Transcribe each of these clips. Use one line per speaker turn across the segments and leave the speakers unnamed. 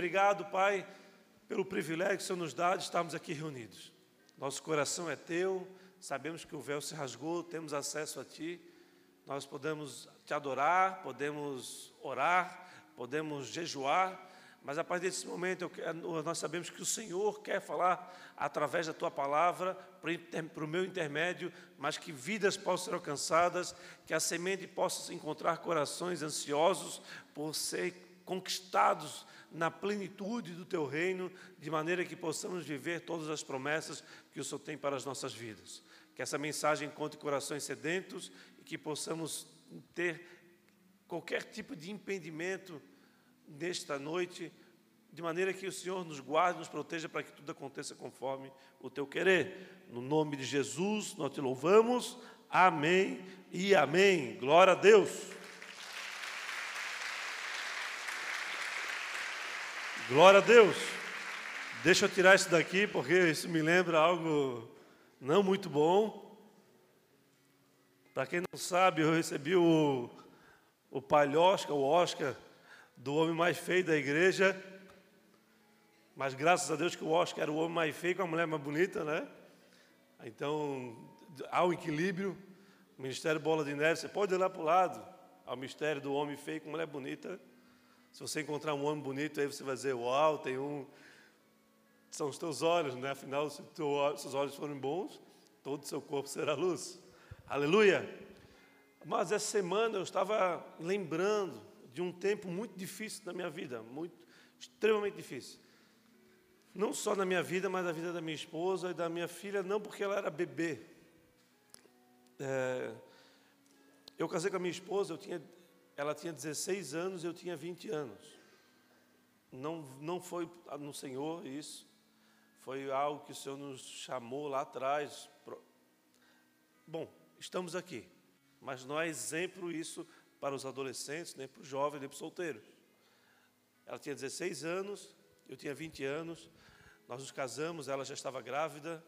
Obrigado, Pai, pelo privilégio que o Senhor nos dá de estarmos aqui reunidos. Nosso coração é teu, sabemos que o véu se rasgou, temos acesso a Ti, nós podemos te adorar, podemos orar, podemos jejuar, mas a partir desse momento eu, nós sabemos que o Senhor quer falar através da tua palavra, para o meu intermédio, mas que vidas possam ser alcançadas, que a semente possa encontrar corações ansiosos por ser conquistados na plenitude do teu reino, de maneira que possamos viver todas as promessas que o Senhor tem para as nossas vidas. Que essa mensagem encontre corações sedentos e que possamos ter qualquer tipo de impedimento nesta noite, de maneira que o Senhor nos guarde, nos proteja para que tudo aconteça conforme o teu querer. No nome de Jesus, nós te louvamos. Amém e amém. Glória a Deus. Glória a Deus. Deixa eu tirar isso daqui, porque isso me lembra algo não muito bom. Para quem não sabe, eu recebi o, o palhosca, o Oscar, do homem mais feio da igreja. Mas graças a Deus que o Oscar era o homem mais feio com a mulher mais bonita, né? Então, há um equilíbrio. O Ministério Bola de Neve, você pode olhar para o lado, ao mistério do homem feio com a mulher bonita. Se você encontrar um homem bonito, aí você vai dizer, uau, tem um... São os teus olhos, né? Afinal, se os seus olhos forem bons, todo o seu corpo será luz. Aleluia! Mas essa semana eu estava lembrando de um tempo muito difícil da minha vida, muito extremamente difícil. Não só na minha vida, mas na vida da minha esposa e da minha filha, não porque ela era bebê. É, eu casei com a minha esposa, eu tinha, ela tinha 16 anos, eu tinha 20 anos. Não, não foi no Senhor isso, foi algo que o Senhor nos chamou lá atrás. Bom, estamos aqui, mas não é exemplo isso para os adolescentes, nem para os jovens, nem para os solteiros. Ela tinha 16 anos, eu tinha 20 anos, nós nos casamos, ela já estava grávida.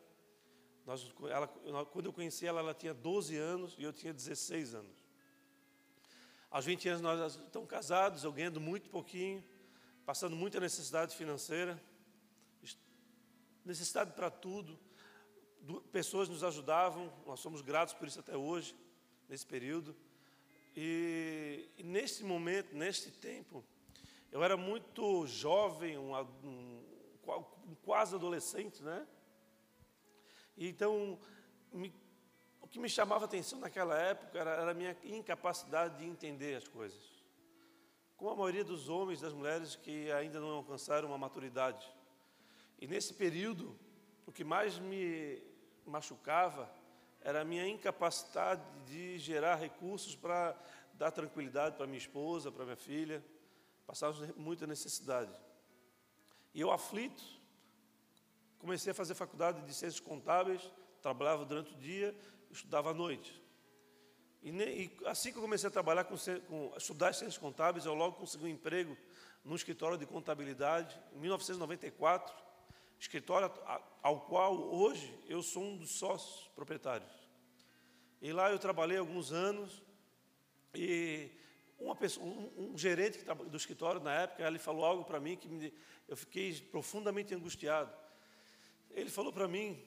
Nós, ela, quando eu conheci ela, ela tinha 12 anos e eu tinha 16 anos. Aos 20 anos nós estamos casados, eu ganhando muito pouquinho, passando muita necessidade financeira, necessidade para tudo. Pessoas nos ajudavam, nós somos gratos por isso até hoje, nesse período. E, e nesse momento, neste tempo, eu era muito jovem, um, um, quase adolescente, né? E então, me, que me chamava atenção naquela época era, era a minha incapacidade de entender as coisas. Como a maioria dos homens e das mulheres que ainda não alcançaram uma maturidade. E nesse período, o que mais me machucava era a minha incapacidade de gerar recursos para dar tranquilidade para minha esposa, para minha filha. Passávamos muita necessidade. E eu, aflito, comecei a fazer faculdade de ciências contábeis, trabalhava durante o dia, estudava à noite. E, e assim que eu comecei a trabalhar com, com estudar ciências contábeis, eu logo consegui um emprego no escritório de contabilidade, em 1994 escritório ao qual hoje eu sou um dos sócios proprietários. E lá eu trabalhei alguns anos e uma pessoa, um, um gerente do escritório na época, ele falou algo para mim que me, eu fiquei profundamente angustiado. Ele falou para mim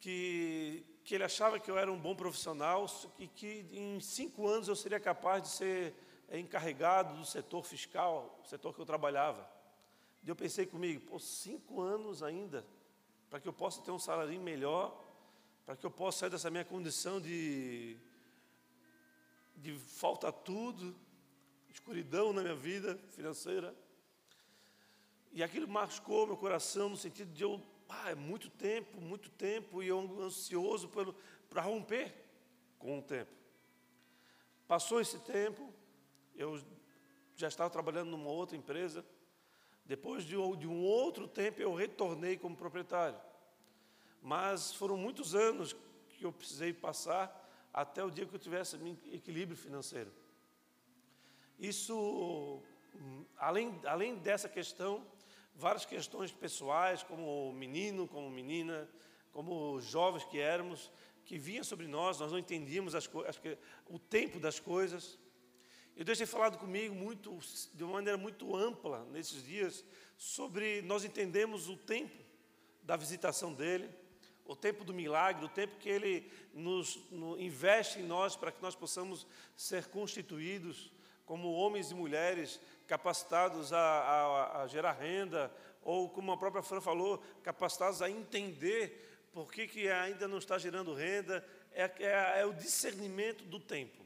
que, que ele achava que eu era um bom profissional e que em cinco anos eu seria capaz de ser encarregado do setor fiscal, o setor que eu trabalhava. E eu pensei comigo, pô, cinco anos ainda, para que eu possa ter um salário melhor, para que eu possa sair dessa minha condição de, de falta tudo, escuridão na minha vida financeira. E aquilo machucou meu coração no sentido de eu, ah, é muito tempo, muito tempo, e eu ansioso para romper com o tempo. Passou esse tempo, eu já estava trabalhando numa outra empresa, depois de, um outro tempo, eu retornei como proprietário. Mas foram muitos anos que eu precisei passar até o dia que eu tivesse equilíbrio financeiro. Isso, além, além dessa questão, várias questões pessoais, como menino, como menina, como jovens que éramos, que vinham sobre nós, nós não entendíamos as, as, o tempo das coisas. E Deus tem falado comigo muito, de uma maneira muito ampla nesses dias sobre nós entendemos o tempo da visitação dele, o tempo do milagre, o tempo que ele nos no, investe em nós para que nós possamos ser constituídos como homens e mulheres capacitados a, a, a gerar renda, ou como a própria Fran falou, capacitados a entender por que, que ainda não está gerando renda, é, é, é o discernimento do tempo.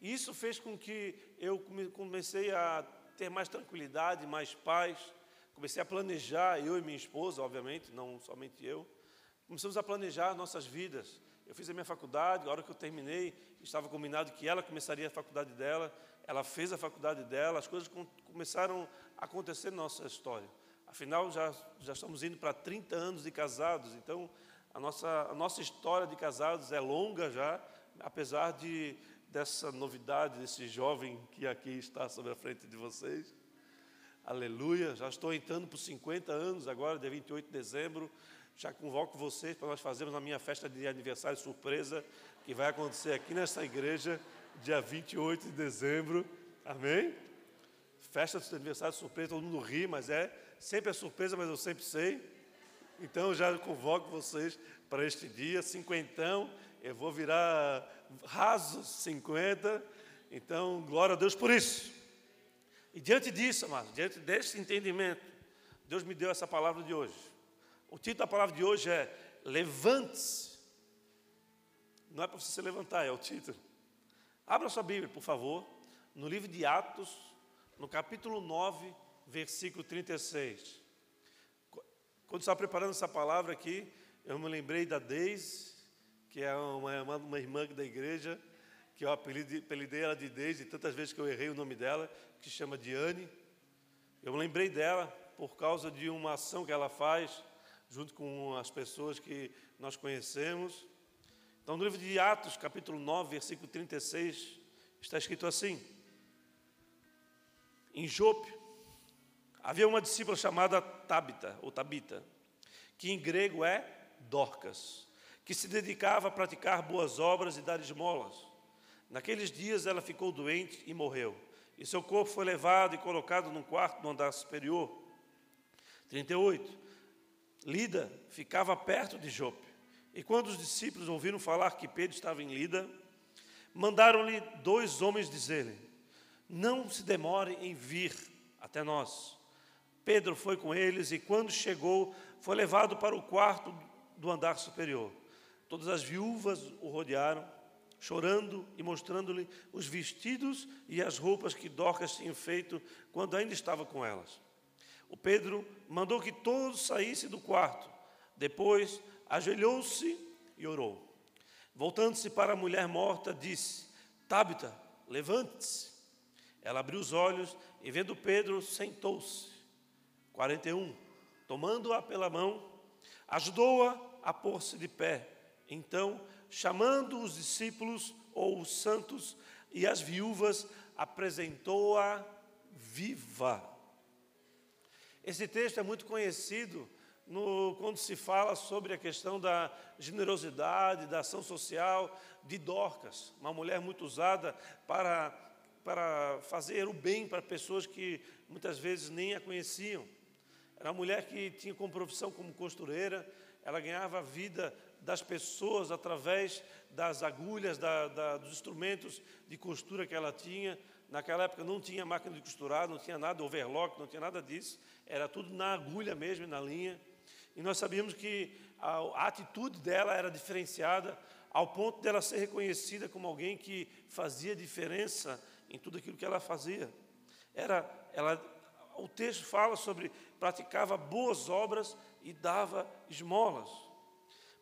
E isso fez com que eu comecei a ter mais tranquilidade, mais paz, comecei a planejar, eu e minha esposa, obviamente, não somente eu, começamos a planejar nossas vidas. Eu fiz a minha faculdade, a hora que eu terminei, estava combinado que ela começaria a faculdade dela, ela fez a faculdade dela, as coisas começaram a acontecer na nossa história. Afinal, já, já estamos indo para 30 anos de casados, então a nossa, a nossa história de casados é longa já, apesar de, dessa novidade, desse jovem que aqui está sobre a frente de vocês. Aleluia, já estou entrando por 50 anos agora, dia 28 de dezembro. Já convoco vocês para nós fazermos a minha festa de aniversário surpresa, que vai acontecer aqui nessa igreja, dia 28 de dezembro. Amém? Festa de aniversário surpresa, todo mundo ri, mas é sempre é surpresa, mas eu sempre sei. Então já convoco vocês para este dia, cinquentão, eu vou virar rasos 50. Então, glória a Deus por isso. E diante disso, amados, diante desse entendimento, Deus me deu essa palavra de hoje. O título da palavra de hoje é Levante-se. Não é para você se levantar, é o título. Abra sua Bíblia, por favor, no livro de Atos, no capítulo 9, versículo 36. Quando estava preparando essa palavra aqui, eu me lembrei da Deise, que é uma, uma, uma irmã da igreja, que eu apelidei ela de Deise, tantas vezes que eu errei o nome dela, que se chama Diane. Eu me lembrei dela por causa de uma ação que ela faz junto com as pessoas que nós conhecemos. Então, no livro de Atos, capítulo 9, versículo 36, está escrito assim: Em Jope havia uma discípula chamada Tabita, ou Tabita, que em grego é Dorcas, que se dedicava a praticar boas obras e dar esmolas. Naqueles dias ela ficou doente e morreu. E seu corpo foi levado e colocado num quarto no andar superior. 38. Lida ficava perto de Jope. E quando os discípulos ouviram falar que Pedro estava em Lida, mandaram-lhe dois homens dizerem: Não se demore em vir até nós. Pedro foi com eles e, quando chegou, foi levado para o quarto do andar superior. Todas as viúvas o rodearam chorando e mostrando-lhe os vestidos e as roupas que Dorcas tinha feito quando ainda estava com elas. O Pedro mandou que todos saíssem do quarto. Depois, ajoelhou-se e orou. Voltando-se para a mulher morta, disse: Tabita, levante-se. Ela abriu os olhos e, vendo Pedro, sentou-se. 41. Tomando-a pela mão, ajudou-a a pôr-se de pé. Então, chamando os discípulos ou os santos e as viúvas, apresentou-a viva. Esse texto é muito conhecido no, quando se fala sobre a questão da generosidade, da ação social de Dorcas, uma mulher muito usada para, para fazer o bem para pessoas que muitas vezes nem a conheciam. Era uma mulher que tinha como profissão como costureira, ela ganhava vida das pessoas através das agulhas, da, da, dos instrumentos de costura que ela tinha. Naquela época não tinha máquina de costurar, não tinha nada, overlock, não tinha nada disso. Era tudo na agulha mesmo, na linha. E nós sabíamos que a, atitude dela era diferenciada ao ponto dela ser reconhecida como alguém que fazia diferença em tudo aquilo que ela fazia. Era, ela, o texto fala sobre praticava boas obras e dava esmolas.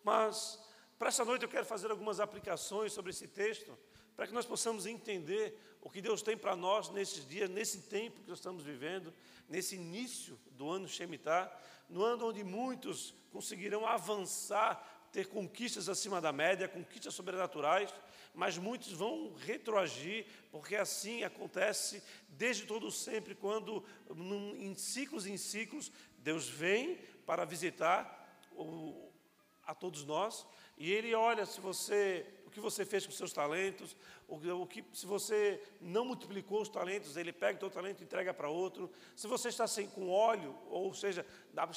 Mas para essa noite eu quero fazer algumas aplicações sobre esse texto, para que nós possamos entender o que Deus tem para nós nesses dias, nesse tempo que nós estamos vivendo, nesse início do ano Shemitah, no ano onde muitos conseguirão avançar, ter conquistas acima da média, conquistas sobrenaturais, mas muitos vão retroagir, porque assim acontece desde todo sempre, quando em ciclos em ciclos Deus vem para visitar a todos nós, e ele olha se você, que você fez com seus talentos, o, que, se você não multiplicou os talentos, ele pega o teu talento e entrega para outro. Se você está sem com óleo, ou seja,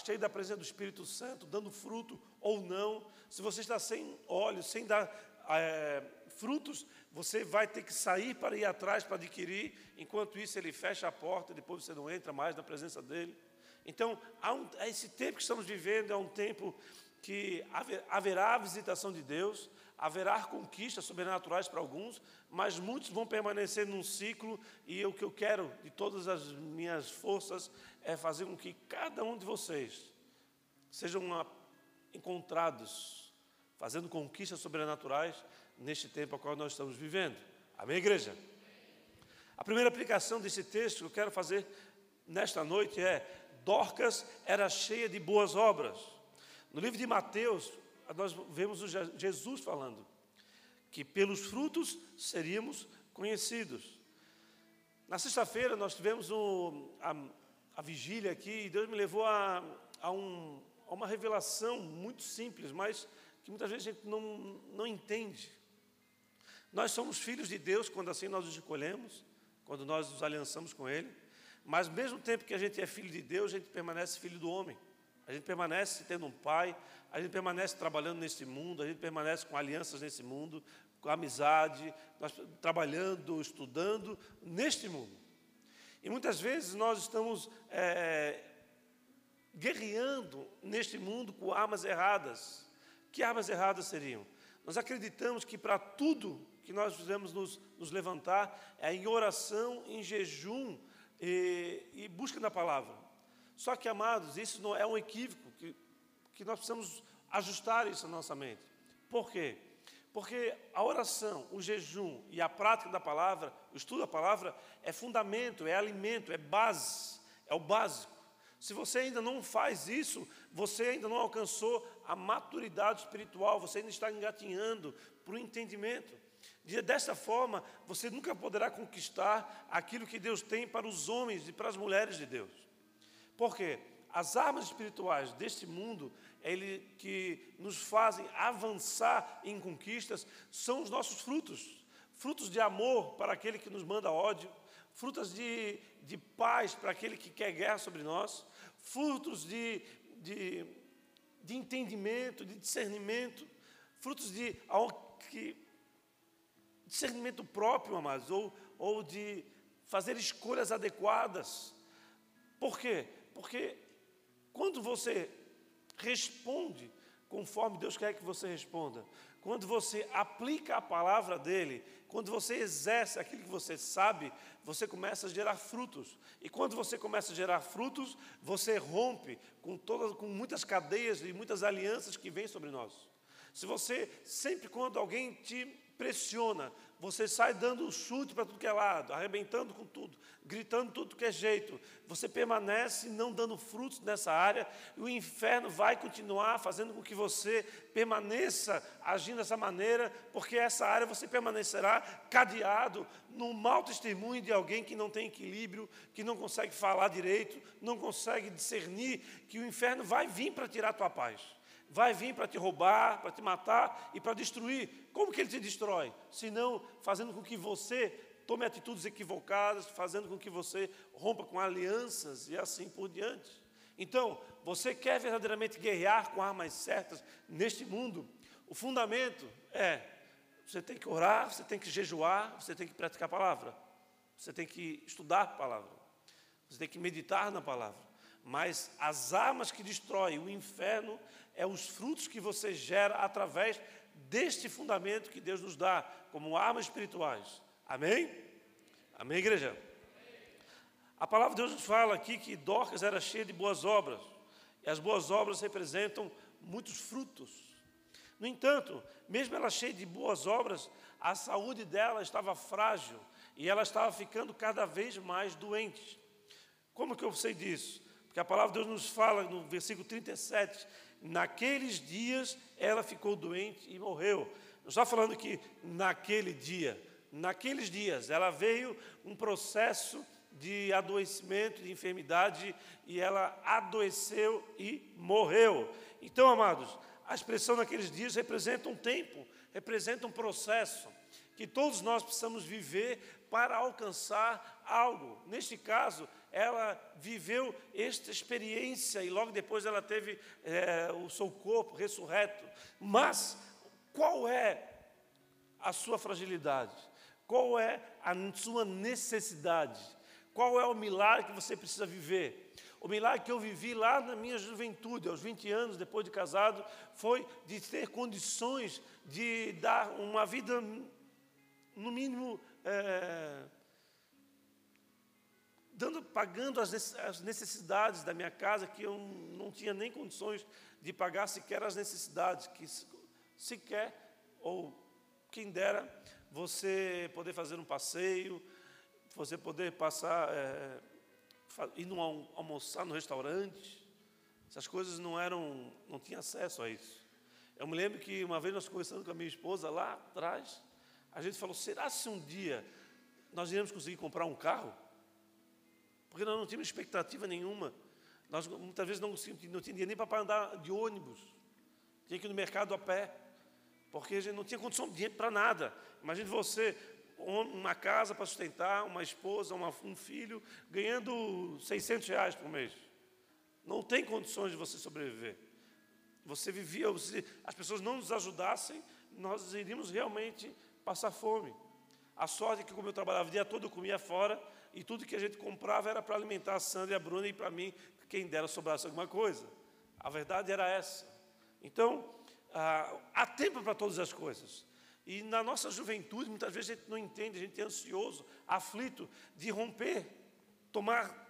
cheio da presença do Espírito Santo, dando fruto ou não. Se você está sem óleo, sem dar é, frutos, você vai ter que sair para ir atrás para adquirir. Enquanto isso, ele fecha a porta, depois você não entra mais na presença dele. Então, um, esse tempo que estamos vivendo é um tempo que haverá a visitação de Deus, haverá conquistas sobrenaturais para alguns, mas muitos vão permanecer num ciclo, e o que eu quero de todas as minhas forças é fazer com que cada um de vocês sejam encontrados, fazendo conquistas sobrenaturais neste tempo a qual nós estamos vivendo. Amém, igreja? A primeira aplicação desse texto que eu quero fazer nesta noite é: Dorcas era cheia de boas obras. No livro de Mateus, nós vemos Jesus falando que pelos frutos seríamos conhecidos. Na sexta-feira nós tivemos a, a, vigília aqui e Deus me levou a, a, um, a, uma revelação muito simples, mas que muitas vezes a gente não, não entende. Nós somos filhos de Deus quando assim nós nos escolhemos, quando nós nos aliançamos com Ele, mas mesmo tempo que a gente é filho de Deus, a gente permanece filho do homem. A gente permanece tendo um pai, a gente permanece trabalhando nesse mundo, a gente permanece com alianças nesse mundo, com amizade, nós trabalhando, estudando neste mundo. E muitas vezes nós estamos é, guerreando neste mundo com armas erradas. Que armas erradas seriam? Nós acreditamos que para tudo que nós devemos nos, nos, levantar é em oração, em jejum e, e busca da palavra. Só que, amados, isso não é um equívoco que, que nós precisamos ajustar isso na nossa mente. Por quê? Porque a oração, o jejum e a prática da palavra, o estudo da palavra, é fundamento, é alimento, é base, é o básico. Se você ainda não faz isso, você ainda não alcançou a maturidade espiritual, você ainda está engatinhando para o entendimento. Dessa forma, você nunca poderá conquistar aquilo que Deus tem para os homens e para as mulheres de Deus. Por quê? As armas espirituais deste mundo, ele, que nos fazem avançar em conquistas, são os nossos frutos. Frutos de amor para aquele que nos manda ódio, frutos de, de paz para aquele que quer guerra sobre nós, frutos de, de, de entendimento, de discernimento, frutos de que, discernimento próprio, amados, ou, ou de fazer escolhas adequadas. Por quê? Porque quando você responde conforme Deus quer que você responda, quando você aplica a palavra dele, quando você exerce aquilo que você sabe, você começa a gerar frutos. E quando você começa a gerar frutos, você rompe com todas, com muitas cadeias e muitas alianças que vêm sobre nós. Se você sempre quando alguém te pressiona, você sai dando chute para tudo que é lado, arrebentando com tudo, gritando tudo que é jeito. Você permanece não dando frutos nessa área e o inferno vai continuar fazendo com que você permaneça agindo dessa maneira, porque essa área você permanecerá cadeado no mau testemunho de alguém que não tem equilíbrio, que não consegue falar direito, não consegue discernir que o inferno vai vir para tirar a tua paz vai vir para te roubar, para te matar e para destruir. Como que ele te destrói? Se não fazendo com que você tome atitudes equivocadas, fazendo com que você rompa com alianças e assim por diante. Então, você quer verdadeiramente guerrear com armas certas neste mundo? O fundamento é: você tem que orar, você tem que jejuar, você tem que praticar a palavra, você tem que estudar a palavra, você tem que meditar na palavra. Mas as armas que destroem o inferno é os frutos que você gera através deste fundamento que Deus nos dá como armas espirituais. Amém? Amém, igreja? A palavra de Deus nos fala aqui que Dorcas era cheia de boas obras, e as boas obras representam muitos frutos. No entanto, mesmo ela cheia de boas obras, a saúde dela estava frágil e ela estava ficando cada vez mais doente. Como que eu sei disso? Porque a palavra de Deus nos fala no versículo 37 naqueles dias ela ficou doente e morreu. Não está falando que naquele dia, naqueles dias ela veio um processo de adoecimento, de enfermidade, e ela adoeceu e morreu. Então, amados, a expressão naqueles dias representa um tempo, representa um processo que todos nós precisamos viver para alcançar algo. Neste caso, ela viveu esta experiência e logo depois ela teve é, o seu corpo ressurreto. Mas qual é a sua fragilidade? Qual é a sua necessidade? Qual é o milagre que você precisa viver? O milagre que eu vivi lá na minha juventude, aos 20 anos, depois de casado, foi de ter condições de dar uma vida, no mínimo, é, dando, pagando as necessidades da minha casa, que eu não tinha nem condições de pagar sequer as necessidades, que sequer, ou quem dera, você poder fazer um passeio, você poder passar. É, ir no, almoçar no restaurante. Essas coisas não eram, não tinha acesso a isso. Eu me lembro que uma vez nós conversando com a minha esposa lá atrás, a gente falou: será se um dia nós iremos conseguir comprar um carro? Porque nós não tínhamos expectativa nenhuma. Nós muitas vezes não, não tinha nem para andar de ônibus. Tinha que ir no mercado a pé. Porque a gente não tinha condição de dinheiro para nada. Imagine você uma casa para sustentar, uma esposa, uma, um filho, ganhando 600 reais por mês. Não tem condições de você sobreviver. Você vivia, se as pessoas não nos ajudassem, nós iríamos realmente passar fome. A sorte é que, como eu trabalhava o dia todo, eu comia fora, e tudo que a gente comprava era para alimentar a Sandra e a Bruna, e para mim, quem dera sobrasse alguma coisa. A verdade era essa. Então, ah, há tempo para todas as coisas. E na nossa juventude, muitas vezes a gente não entende, a gente é ansioso, aflito de romper, tomar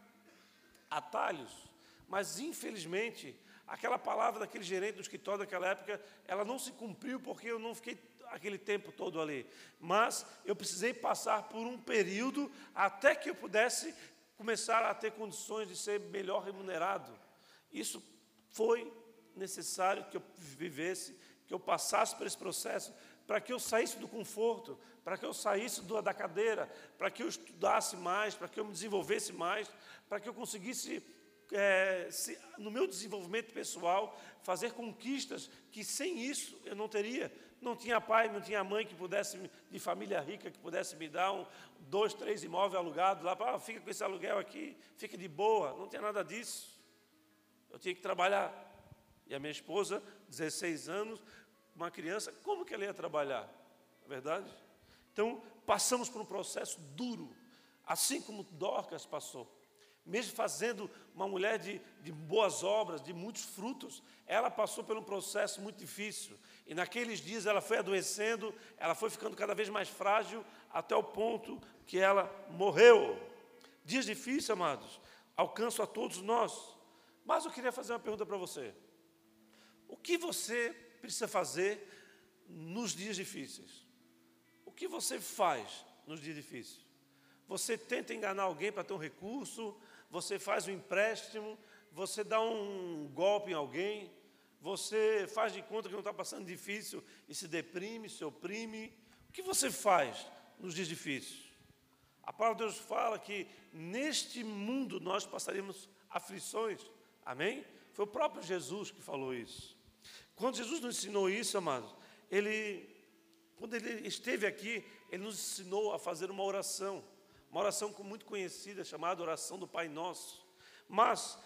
atalhos. Mas, infelizmente, aquela palavra daquele gerente do escritório daquela época, ela não se cumpriu porque eu não fiquei aquele tempo todo ali. Mas eu precisei passar por um período até que eu pudesse começar a ter condições de ser melhor remunerado. Isso foi necessário que eu vivesse, que eu passasse por esse processo, para que eu saísse do conforto, para que eu saísse da cadeira, para que eu estudasse mais, para que eu me desenvolvesse mais, para que eu conseguisse, é, se, no meu desenvolvimento pessoal, fazer conquistas que sem isso eu não teria. Não tinha pai, não tinha mãe que pudesse, de família rica, que pudesse me dar um, dois, três imóveis alugados lá, para ah, fica com esse aluguel aqui, fica de boa. Não tinha nada disso. Eu tinha que trabalhar. E a minha esposa, 16 anos, uma criança, como que ela ia trabalhar? Não é verdade? Então, passamos por um processo duro, assim como Dorcas passou. Mesmo fazendo uma mulher de, de boas obras, de muitos frutos, ela passou por um processo muito difícil. E naqueles dias ela foi adoecendo, ela foi ficando cada vez mais frágil, até o ponto que ela morreu. Dias difíceis, amados, alcançam a todos nós. Mas eu queria fazer uma pergunta para você. O que você precisa fazer nos dias difíceis? O que você faz nos dias difíceis? Você tenta enganar alguém para ter um recurso, você faz um empréstimo, você dá um golpe em alguém, você faz de conta que não está passando difícil e se deprime, se oprime. O que você faz nos dias difíceis? A palavra de Deus fala que neste mundo nós passaríamos aflições. Amém? Foi o próprio Jesus que falou isso. Quando Jesus nos ensinou isso, amados, ele, quando ele esteve aqui, ele nos ensinou a fazer uma oração, uma oração muito conhecida, chamada oração do Pai Nosso. Mas,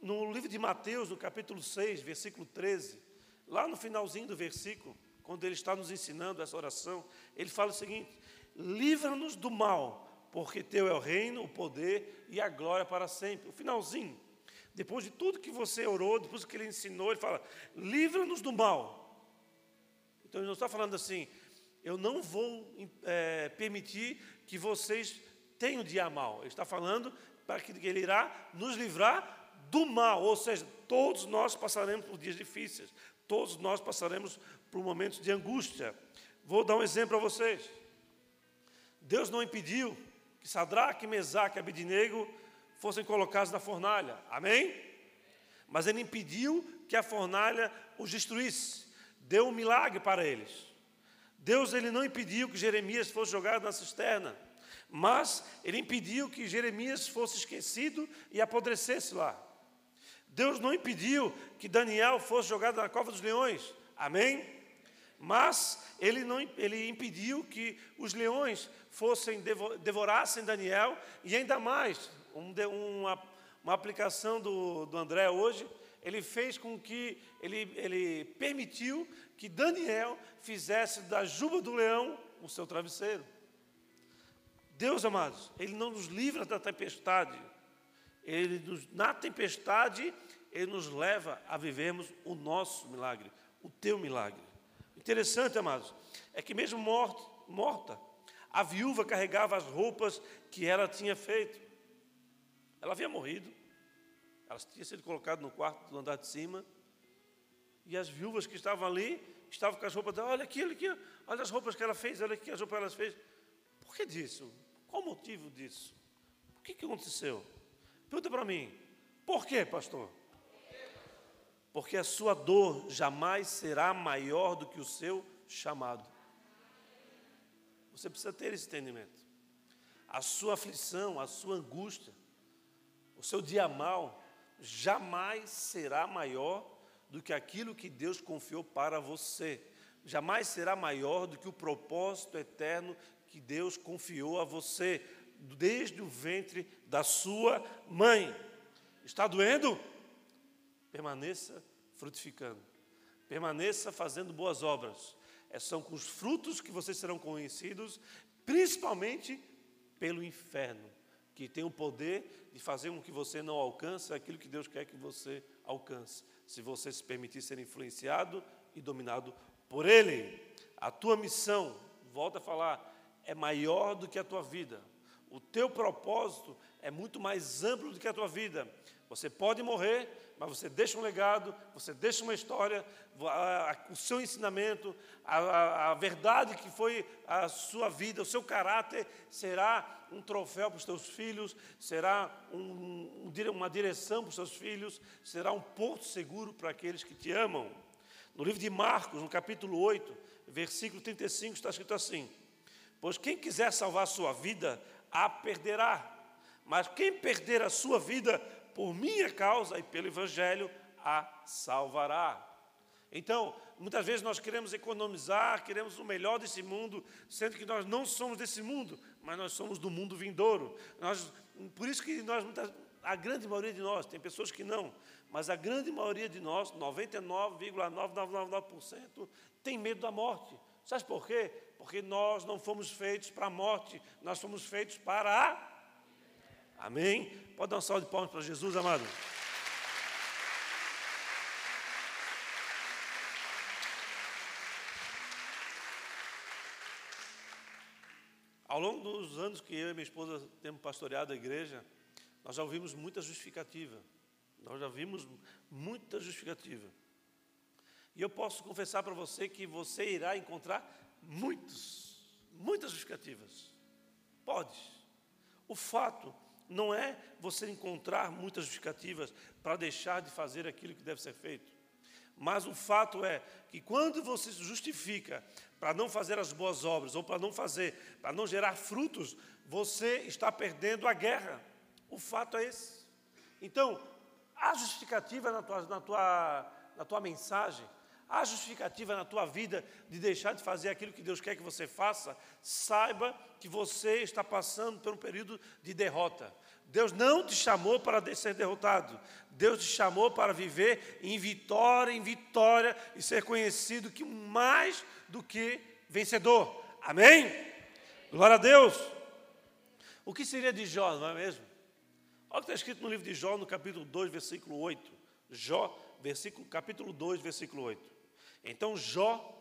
no livro de Mateus, no capítulo 6, versículo 13, lá no finalzinho do versículo, quando ele está nos ensinando essa oração, ele fala o seguinte: livra-nos do mal, porque teu é o reino, o poder e a glória para sempre. O finalzinho. Depois de tudo que você orou, depois que ele ensinou, ele fala: livra-nos do mal. Então ele não está falando assim, eu não vou é, permitir que vocês tenham dia mal. Ele está falando para que ele irá nos livrar do mal, ou seja, todos nós passaremos por dias difíceis, todos nós passaremos por momentos de angústia. Vou dar um exemplo para vocês. Deus não impediu que Sadraque, Mesaque e Abidinego fossem colocados na fornalha. Amém? Mas ele impediu que a fornalha os destruísse. Deu um milagre para eles. Deus ele não impediu que Jeremias fosse jogado na cisterna, mas ele impediu que Jeremias fosse esquecido e apodrecesse lá. Deus não impediu que Daniel fosse jogado na cova dos leões. Amém? Mas ele, não, ele impediu que os leões fossem devorassem Daniel e ainda mais, um, uma, uma aplicação do, do André hoje, ele fez com que, ele, ele permitiu que Daniel fizesse da juba do leão o seu travesseiro. Deus, amados, Ele não nos livra da tempestade. Ele nos, na tempestade, Ele nos leva a vivermos o nosso milagre, o teu milagre. Interessante, amados, é que mesmo morta, a viúva carregava as roupas que ela tinha feito. Ela havia morrido, ela tinha sido colocada no quarto do andar de cima, e as viúvas que estavam ali estavam com as roupas dela, olha aqui, olha aqui, olha as roupas que ela fez, olha aqui as roupas que ela fez. Por que disso? Qual o motivo disso? O que, que aconteceu? Pergunta para mim. Por quê, pastor? Porque a sua dor jamais será maior do que o seu chamado. Você precisa ter esse entendimento. A sua aflição, a sua angústia, o seu dia mal, jamais será maior do que aquilo que Deus confiou para você. Jamais será maior do que o propósito eterno que Deus confiou a você desde o ventre da sua mãe. Está doendo? Permaneça frutificando. Permaneça fazendo boas obras. É, são com os frutos que vocês serão conhecidos, principalmente pelo inferno, que tem o poder de fazer com que você não alcance aquilo que Deus quer que você alcance, se você se permitir ser influenciado e dominado por Ele. A tua missão, volta a falar, é maior do que a tua vida. O teu propósito é muito mais amplo do que a tua vida. Você pode morrer, mas você deixa um legado, você deixa uma história, o seu ensinamento, a, a, a, verdade que foi a sua vida, o seu caráter será um troféu para os teus filhos, será um, uma direção para os seus filhos, será um porto seguro para aqueles que te amam. No livro de Marcos, no capítulo 8, versículo 35, está escrito assim: Pois quem quiser salvar a sua vida, a perderá. Mas quem perder a sua vida por minha causa e pelo Evangelho, a salvará. Então, muitas vezes nós queremos economizar, queremos o melhor desse mundo, sendo que nós não somos desse mundo, mas nós somos do mundo vindouro. Nós, por isso que nós, a grande maioria de nós, tem pessoas que não, mas a grande maioria de nós, 99,9999%, tem medo da morte. Sabe por quê? Porque nós não fomos feitos para a morte, nós fomos feitos para a. Amém? Pode dar um salve de palmas para Jesus, amado. Ao longo dos anos que eu e minha esposa temos pastoreado a igreja, nós já ouvimos muita justificativa. Nós já vimos muita justificativa. E eu posso confessar para você que você irá encontrar muitos, muitas justificativas. Pode. O fato não é você encontrar muitas justificativas para deixar de fazer aquilo que deve ser feito. Mas o fato é que quando você se justifica para não fazer as boas obras ou para não fazer, para não gerar frutos, você está perdendo a guerra. O fato é esse. Então, a justificativa na tua, na tua, na tua mensagem Há justificativa na tua vida de deixar de fazer aquilo que Deus quer que você faça? Saiba que você está passando por um período de derrota. Deus não te chamou para ser derrotado. Deus te chamou para viver em vitória, em vitória e ser conhecido que mais do que vencedor. Amém? Glória a Deus. O que seria de Jó, não é mesmo? Olha o que está escrito no livro de Jó, no capítulo 2, versículo 8. Jó, versículo, capítulo 2, versículo 8. Então Jó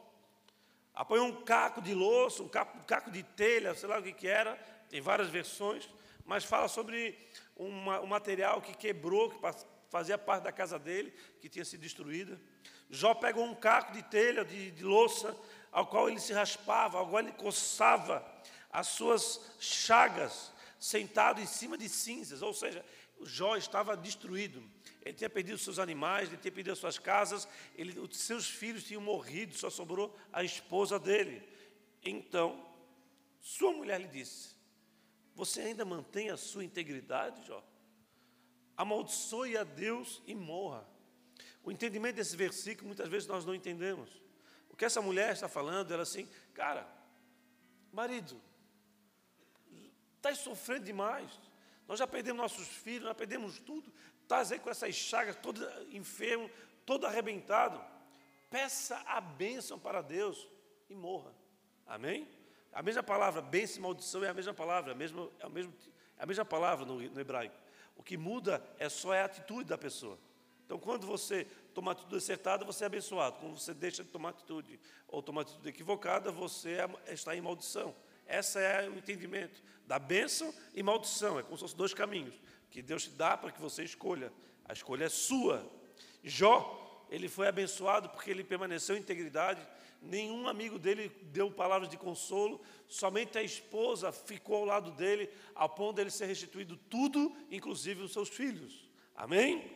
apanhou um caco de louça, um caco, um caco de telha, sei lá o que, que era, tem várias versões, mas fala sobre uma, um material que quebrou, que fazia parte da casa dele, que tinha sido destruída. Jó pegou um caco de telha, de, de louça, ao qual ele se raspava, ao qual ele coçava as suas chagas, sentado em cima de cinzas, ou seja, Jó estava destruído. Ele tinha perdido seus animais, ele tinha perdido suas casas, ele, os seus filhos tinham morrido, só sobrou a esposa dele. Então, sua mulher lhe disse: Você ainda mantém a sua integridade, Jó? Amaldiçoe a Deus e morra. O entendimento desse versículo muitas vezes nós não entendemos. O que essa mulher está falando, ela assim, cara, marido, estás sofrendo demais. Nós já perdemos nossos filhos, nós perdemos tudo. Estás aí com essas chagas, todo enfermo, todo arrebentado. Peça a bênção para Deus e morra. Amém? A mesma palavra, bênção e maldição, é a mesma palavra, é a mesma, é a mesma, é a mesma palavra no, no hebraico. O que muda é só a atitude da pessoa. Então, quando você toma atitude acertada, você é abençoado. Quando você deixa de tomar atitude ou tomar atitude equivocada, você é, está em maldição. Esse é o entendimento da bênção e maldição. É como se fossem dois caminhos que Deus te dá para que você escolha. A escolha é sua. Jó, ele foi abençoado porque ele permaneceu em integridade. Nenhum amigo dele deu palavras de consolo, somente a esposa ficou ao lado dele, ao ponto dele ser restituído tudo, inclusive os seus filhos. Amém?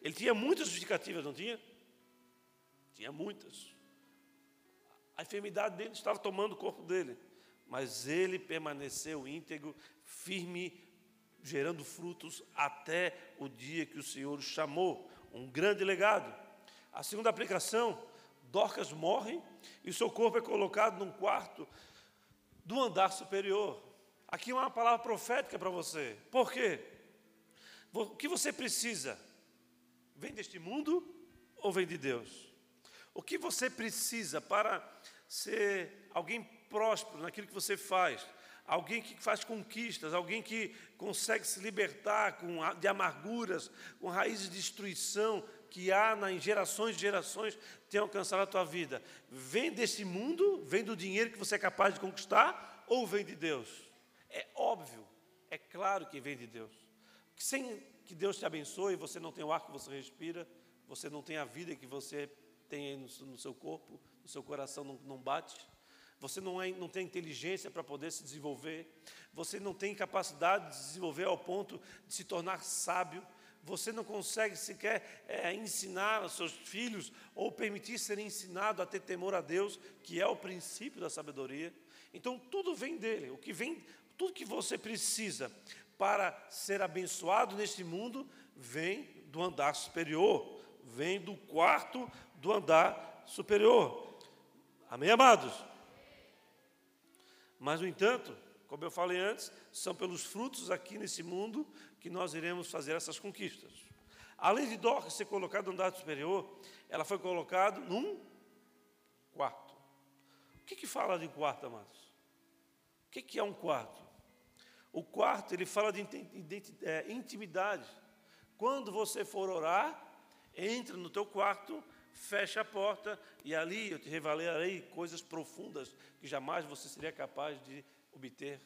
Ele tinha muitas justificativas, não tinha? Tinha muitas. A enfermidade dele estava tomando o corpo dele, mas ele permaneceu íntegro, firme, gerando frutos até o dia que o Senhor chamou. Um grande legado. A segunda aplicação, Dorcas morre e seu corpo é colocado num quarto do andar superior. Aqui uma palavra profética para você. Por quê? O que você precisa? Vem deste mundo ou vem de Deus? O que você precisa para ser alguém próspero naquilo que você faz? Alguém que faz conquistas, alguém que consegue se libertar com, de amarguras, com raízes de destruição que há em gerações e gerações tem alcançado a tua vida. Vem desse mundo, vem do dinheiro que você é capaz de conquistar ou vem de Deus? É óbvio, é claro que vem de Deus. Sem que Deus te abençoe, você não tem o ar que você respira, você não tem a vida que você tem no, no seu corpo, no seu coração não, não bate, você não, é, não tem inteligência para poder se desenvolver, você não tem capacidade de se desenvolver ao ponto de se tornar sábio, você não consegue sequer é, ensinar aos seus filhos ou permitir ser ensinado a ter temor a Deus, que é o princípio da sabedoria. Então tudo vem dele, o que vem, tudo que você precisa para ser abençoado neste mundo vem do andar superior, vem do quarto do andar superior. Amém, amados? Mas, no entanto, como eu falei antes, são pelos frutos aqui nesse mundo que nós iremos fazer essas conquistas. Além de Dorcas ser colocada no andar superior, ela foi colocada num quarto. O que, que fala de quarto, amados? O que, que é um quarto? O quarto, ele fala de é, intimidade. Quando você for orar, entre no teu quarto, fecha a porta e ali eu te revelarei coisas profundas que jamais você seria capaz de obter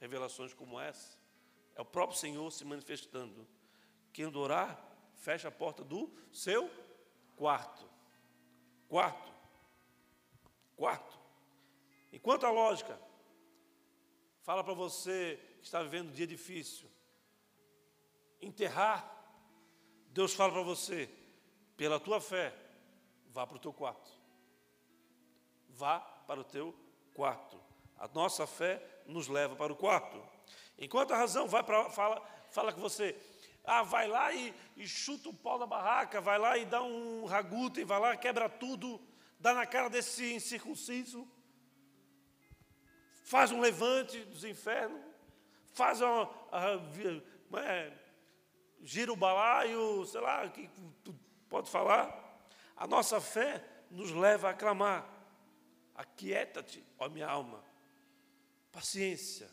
revelações como essa. É o próprio Senhor se manifestando. Quem orar, fecha a porta do seu quarto. Quarto. Quarto. Enquanto a lógica fala para você que está vivendo um dia difícil, enterrar, Deus fala para você, pela tua fé, vá para o teu quarto. Vá para o teu quarto. A nossa fé nos leva para o quarto. Enquanto a razão vai para, fala, fala com você, ah, vai lá e, e chuta o pau na barraca, vai lá e dá um raguto, e vai lá, quebra tudo, dá na cara desse incircunciso, faz um levante dos infernos, faz uma, é, gira o balaio, sei lá, que pode falar. A nossa fé nos leva a clamar. Aquieta-te, ó minha alma. Paciência.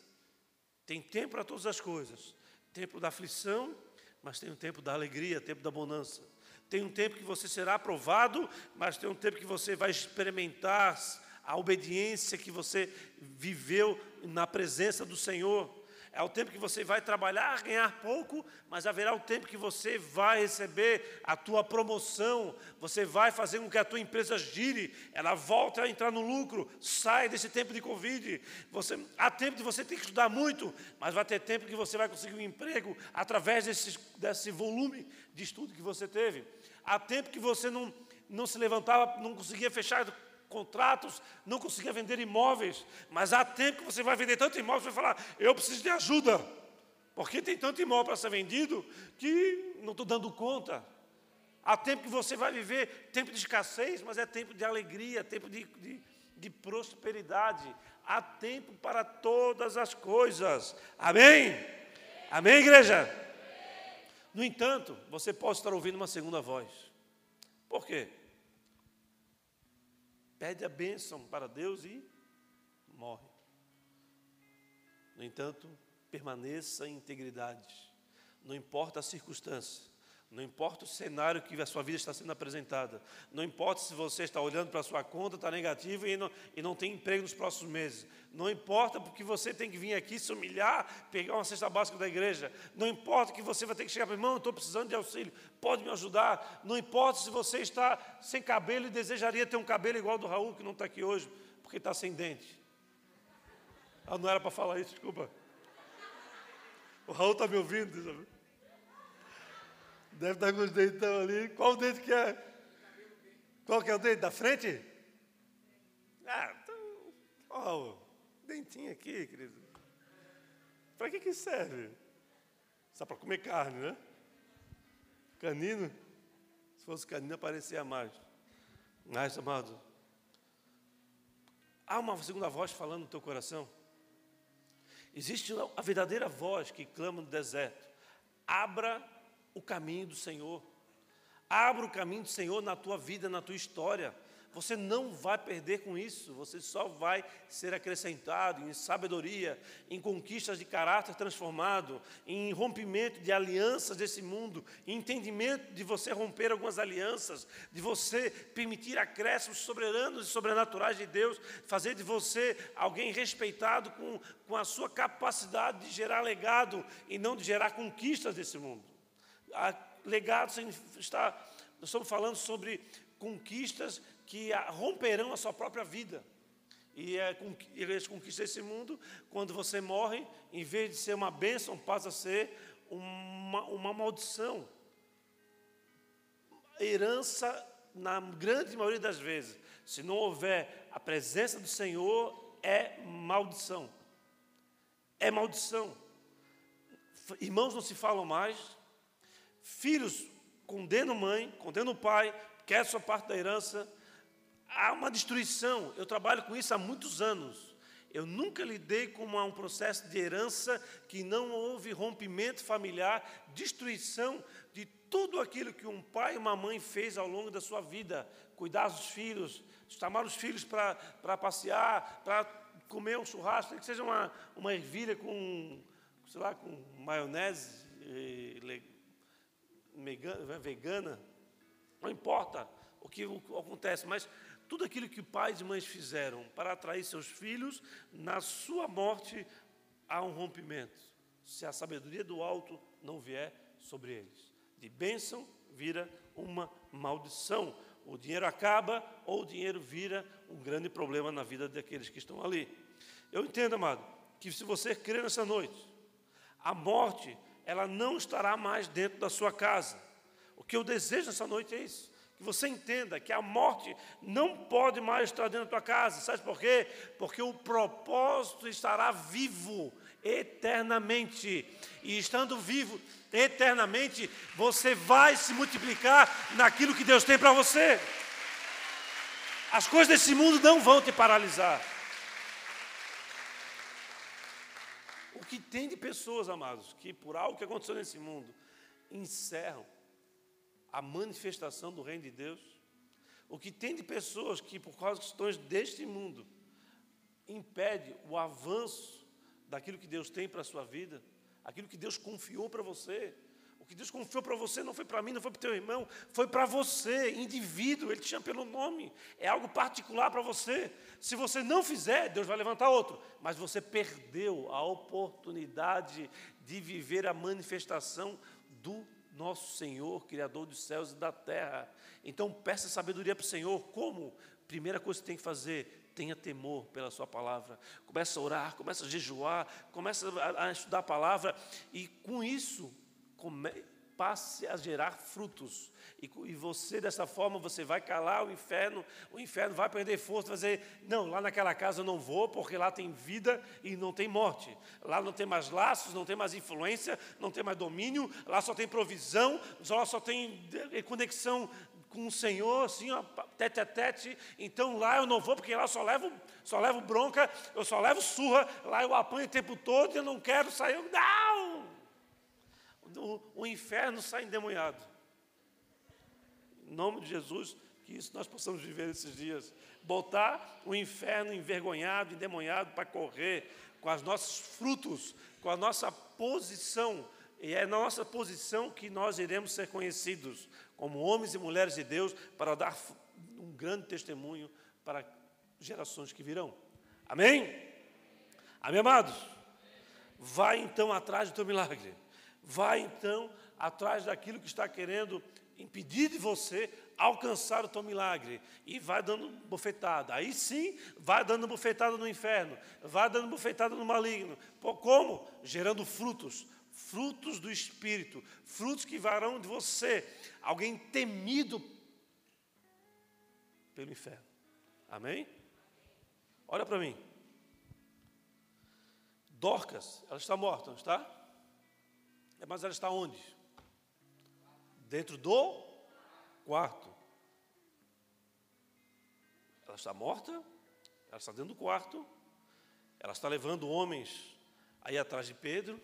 Tem tempo para todas as coisas. Tempo da aflição, mas tem um tempo da alegria, tempo da bonança. Tem um tempo que você será aprovado, mas tem um tempo que você vai experimentar a obediência que você viveu na presença do Senhor. É o tempo que você vai trabalhar, ganhar pouco, mas haverá o tempo que você vai receber a tua promoção, você vai fazer com que a tua empresa gire, ela volta a entrar no lucro, sai desse tempo de Covid. Você, há tempo de você ter que estudar muito, mas vai ter tempo que você vai conseguir um emprego através desse, desse volume de estudo que você teve. Há tempo que você não, não se levantava, não conseguia fechar contratos, não conseguia vender imóveis, mas há tempo que você vai vender tanto imóvel, você vai falar, eu preciso de ajuda, porque tem tanto imóvel para ser vendido que não estou dando conta. Há tempo que você vai viver tempo de escassez, mas é tempo de alegria, tempo de, de, de prosperidade. Há tempo para todas as coisas. Amém? Amém, igreja? No entanto, você pode estar ouvindo uma segunda voz. Por quê? Pede a bênção para Deus e morre. No entanto, permaneça em integridade. Não importa a circunstância. Não importa o cenário que a sua vida está sendo apresentada. Não importa se você está olhando para a sua conta, está negativo e não, e não tem emprego nos próximos meses. Não importa porque você tem que vir aqui se humilhar, pegar uma cesta básica da igreja. Não importa que você vai ter que chegar para irmão, estou precisando de auxílio, pode me ajudar. Não importa se você está sem cabelo e desejaria ter um cabelo igual ao do Raul, que não está aqui hoje, porque está sem dente. Ah, não era para falar isso, desculpa. O Raul está me ouvindo, sabe? Deve estar com os dentão ali. Qual o dente que é? Qual que é o dente? Da frente? Ah, então, ó, dentinho aqui, querido. Para que que serve? Só para comer carne, né? Canino? Se fosse canino, aparecia mais. Mas, amado, há uma segunda voz falando no teu coração. Existe a verdadeira voz que clama no deserto. Abra o caminho do Senhor. Abra o caminho do Senhor na tua vida, na tua história. Você não vai perder com isso, você só vai ser acrescentado em sabedoria, em conquistas de caráter transformado, em rompimento de alianças desse mundo, em entendimento de você romper algumas alianças, de você permitir acréscimos soberanos e sobrenaturais de Deus, fazer de você alguém respeitado com, com a sua capacidade de gerar legado e não de gerar conquistas desse mundo legado está, nós estamos falando sobre conquistas que romperão a sua própria vida. E é, as conquistas desse mundo, quando você morre, em vez de ser uma bênção, passa a ser uma, uma maldição. Herança, na grande maioria das vezes, se não houver a presença do Senhor, é maldição. É maldição. Irmãos não se falam mais, filhos condenam mãe, condenam pai, quer sua parte da herança. Há uma destruição. Eu trabalho com isso há muitos anos. Eu nunca lidei com um processo de herança que não houve rompimento familiar, destruição de tudo aquilo que um pai e uma mãe fez ao longo da sua vida. Cuidar dos filhos, chamar os filhos para passear, para comer um churrasco, que seja uma, uma ervilha com, sei lá, com maionese, vegana, não importa o que acontece, mas tudo aquilo que pais e mães fizeram para atrair seus filhos, na sua morte há um rompimento. Se a sabedoria do alto não vier sobre eles, de bênção vira uma maldição. O dinheiro acaba ou o dinheiro vira um grande problema na vida daqueles que estão ali. Eu entendo, amado, que se você crê nessa noite, a morte ela não estará mais dentro da sua casa. O que eu desejo essa noite é isso. Que você entenda que a morte não pode mais estar dentro da tua casa. Sabe por quê? Porque o propósito estará vivo eternamente. E estando vivo eternamente, você vai se multiplicar naquilo que Deus tem para você. As coisas desse mundo não vão te paralisar. O que tem de pessoas, amados, que por algo que aconteceu nesse mundo, encerram a manifestação do reino de Deus. O que tem de pessoas que, por causa de questões deste mundo, impede o avanço daquilo que Deus tem para a sua vida, aquilo que Deus confiou para você. O que Deus confiou para você não foi para mim, não foi para o teu irmão, foi para você, indivíduo, Ele te chama pelo nome, é algo particular para você. Se você não fizer, Deus vai levantar outro, mas você perdeu a oportunidade de viver a manifestação do nosso Senhor, Criador dos céus e da terra. Então peça sabedoria para o Senhor, como? Primeira coisa que tem que fazer, tenha temor pela sua palavra. Começa a orar, começa a jejuar, começa a, a estudar a palavra, e com isso come, passe a gerar frutos. E, e, você, dessa forma, você vai calar o inferno, o inferno vai perder força, vai dizer, não, lá naquela casa eu não vou, porque lá tem vida e não tem morte. Lá não tem mais laços, não tem mais influência, não tem mais domínio, lá só tem provisão, lá só tem conexão com o Senhor, assim, ó, tete a tete. Então lá eu não vou, porque lá eu só levo, só levo bronca, eu só levo surra, lá eu apanho o tempo todo e eu não quero sair. Não! O, o inferno sai endemoniado. Em nome de Jesus, que isso nós possamos viver esses dias. Botar o inferno envergonhado, endemoniado para correr com os nossos frutos, com a nossa posição. E é na nossa posição que nós iremos ser conhecidos como homens e mulheres de Deus para dar um grande testemunho para gerações que virão. Amém? Amém, amados? Vai então atrás do teu milagre. Vai então atrás daquilo que está querendo impedir de você alcançar o teu milagre e vai dando bofetada. Aí sim, vai dando bofetada no inferno, vai dando bofetada no maligno. Como? Gerando frutos, frutos do Espírito, frutos que varão de você, alguém temido pelo inferno. Amém? Olha para mim. Dorcas, ela está morta, não está? É, mas ela está onde? Dentro do quarto. Ela está morta, ela está dentro do quarto, ela está levando homens aí atrás de Pedro,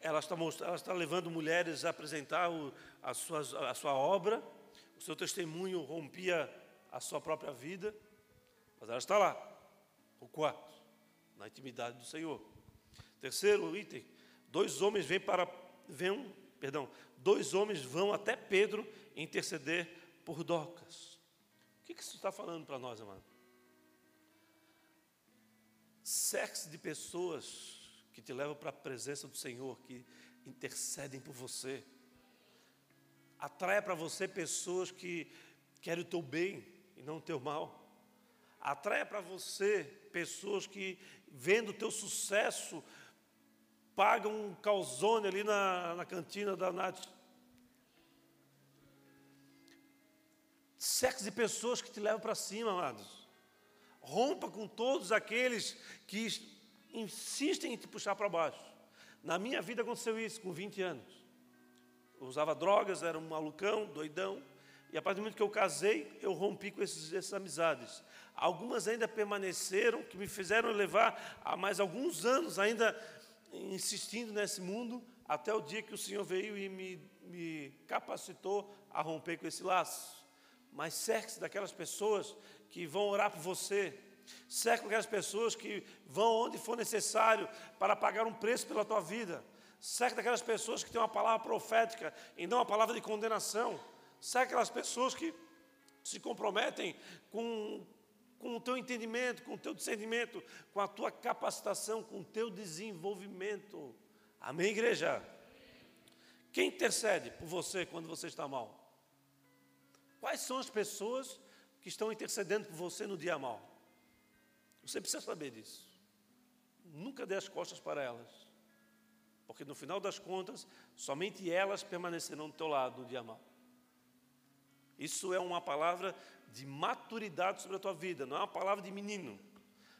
ela está, ela está levando mulheres a apresentar o, a, sua, a sua obra, o seu testemunho rompia a sua própria vida, mas ela está lá, o quarto, na intimidade do Senhor. Terceiro item, dois homens vêm para, vêm, perdão, dois homens vão até Pedro interceder por Docas. O que isso está falando para nós, amado? Sexo de pessoas que te levam para a presença do Senhor, que intercedem por você. Atraia para você pessoas que querem o teu bem e não o teu mal. Atraia para você pessoas que, vendo o teu sucesso, pagam um calzone ali na, na cantina da Nath. Sexo de pessoas que te levam para cima, amados. Rompa com todos aqueles que insistem em te puxar para baixo. Na minha vida aconteceu isso com 20 anos. Eu usava drogas, era um malucão, doidão. E a partir do momento que eu casei, eu rompi com esses, essas amizades. Algumas ainda permaneceram, que me fizeram levar a mais alguns anos ainda insistindo nesse mundo, até o dia que o Senhor veio e me, me capacitou a romper com esse laço. Mas cerque-se daquelas pessoas que vão orar por você, Cerca aquelas pessoas que vão onde for necessário para pagar um preço pela tua vida. Cerca daquelas pessoas que têm uma palavra profética e não uma palavra de condenação. Cerca aquelas pessoas que se comprometem com, com o teu entendimento, com o teu discernimento, com a tua capacitação, com o teu desenvolvimento. Amém, igreja? Quem intercede por você quando você está mal? Quais são as pessoas que estão intercedendo por você no dia mal? Você precisa saber disso. Nunca dê as costas para elas. Porque no final das contas, somente elas permanecerão do teu lado no dia mal. Isso é uma palavra de maturidade sobre a tua vida, não é uma palavra de menino.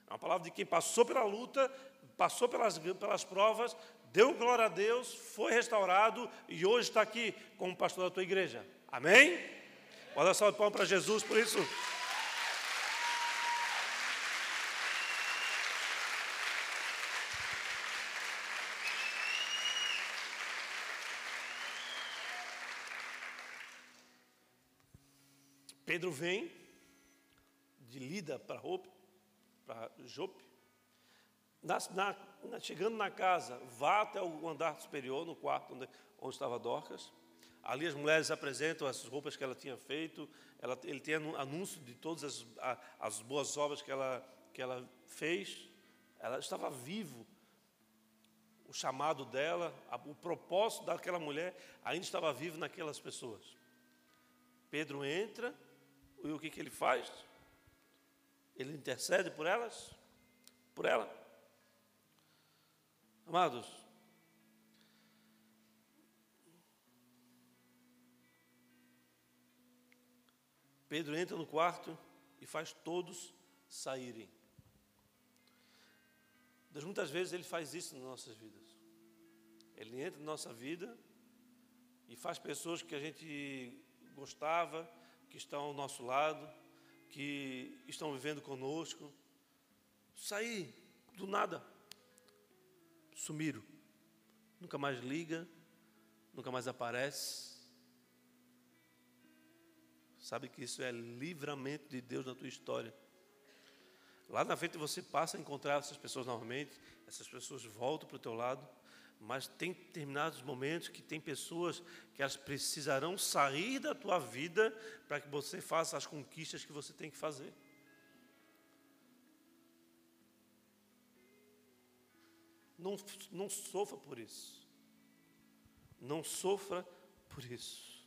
É uma palavra de quem passou pela luta, passou pelas, pelas provas, deu glória a Deus, foi restaurado e hoje está aqui como pastor da tua igreja. Amém? Pode dar salve de palmas para Jesus por isso. Pedro vem de Lida para Jope, para Jope. Na, na, chegando na casa, vá até o andar superior, no quarto onde, onde estava Dorcas. Ali as mulheres apresentam as roupas que ela tinha feito. Ela, ele tem anúncio de todas as, as boas obras que ela, que ela fez. Ela estava vivo. O chamado dela, o propósito daquela mulher ainda estava vivo naquelas pessoas. Pedro entra e o que, que ele faz? Ele intercede por elas? Por ela? Amados, Pedro entra no quarto e faz todos saírem. Deus muitas vezes ele faz isso nas nossas vidas. Ele entra na nossa vida e faz pessoas que a gente gostava, que estão ao nosso lado, que estão vivendo conosco, sair do nada, sumiram, nunca mais liga, nunca mais aparece. Sabe que isso é livramento de Deus na tua história. Lá na frente você passa a encontrar essas pessoas novamente, essas pessoas voltam para o teu lado, mas tem determinados momentos que tem pessoas que elas precisarão sair da tua vida para que você faça as conquistas que você tem que fazer. Não, não sofra por isso. Não sofra por isso.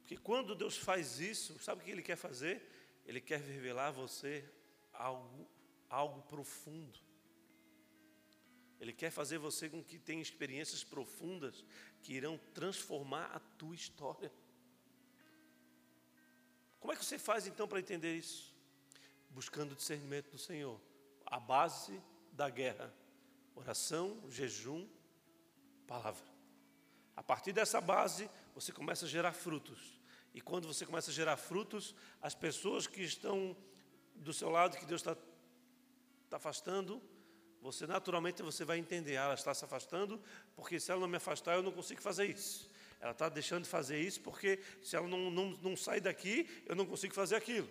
Porque quando Deus faz isso, sabe o que Ele quer fazer? Ele quer revelar a você algo, algo profundo. Ele quer fazer você com que tenha experiências profundas que irão transformar a tua história. Como é que você faz então para entender isso? Buscando o discernimento do Senhor. A base da guerra: oração, jejum, palavra. A partir dessa base, você começa a gerar frutos. E quando você começa a gerar frutos, as pessoas que estão do seu lado, que Deus está tá afastando, você naturalmente você vai entender, ah, ela está se afastando, porque se ela não me afastar, eu não consigo fazer isso. Ela está deixando de fazer isso porque se ela não, não, não sair daqui, eu não consigo fazer aquilo.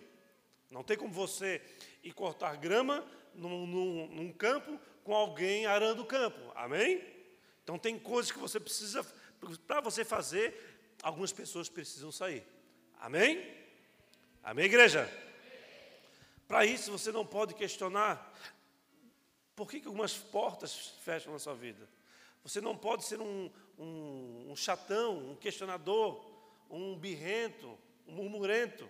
Não tem como você ir cortar grama num, num, num campo com alguém arando o campo. Amém? Então tem coisas que você precisa, para você fazer, algumas pessoas precisam sair. Amém? Amém, igreja? Para isso você não pode questionar por que, que algumas portas fecham na sua vida. Você não pode ser um, um, um chatão, um questionador, um birrento, um murmurento.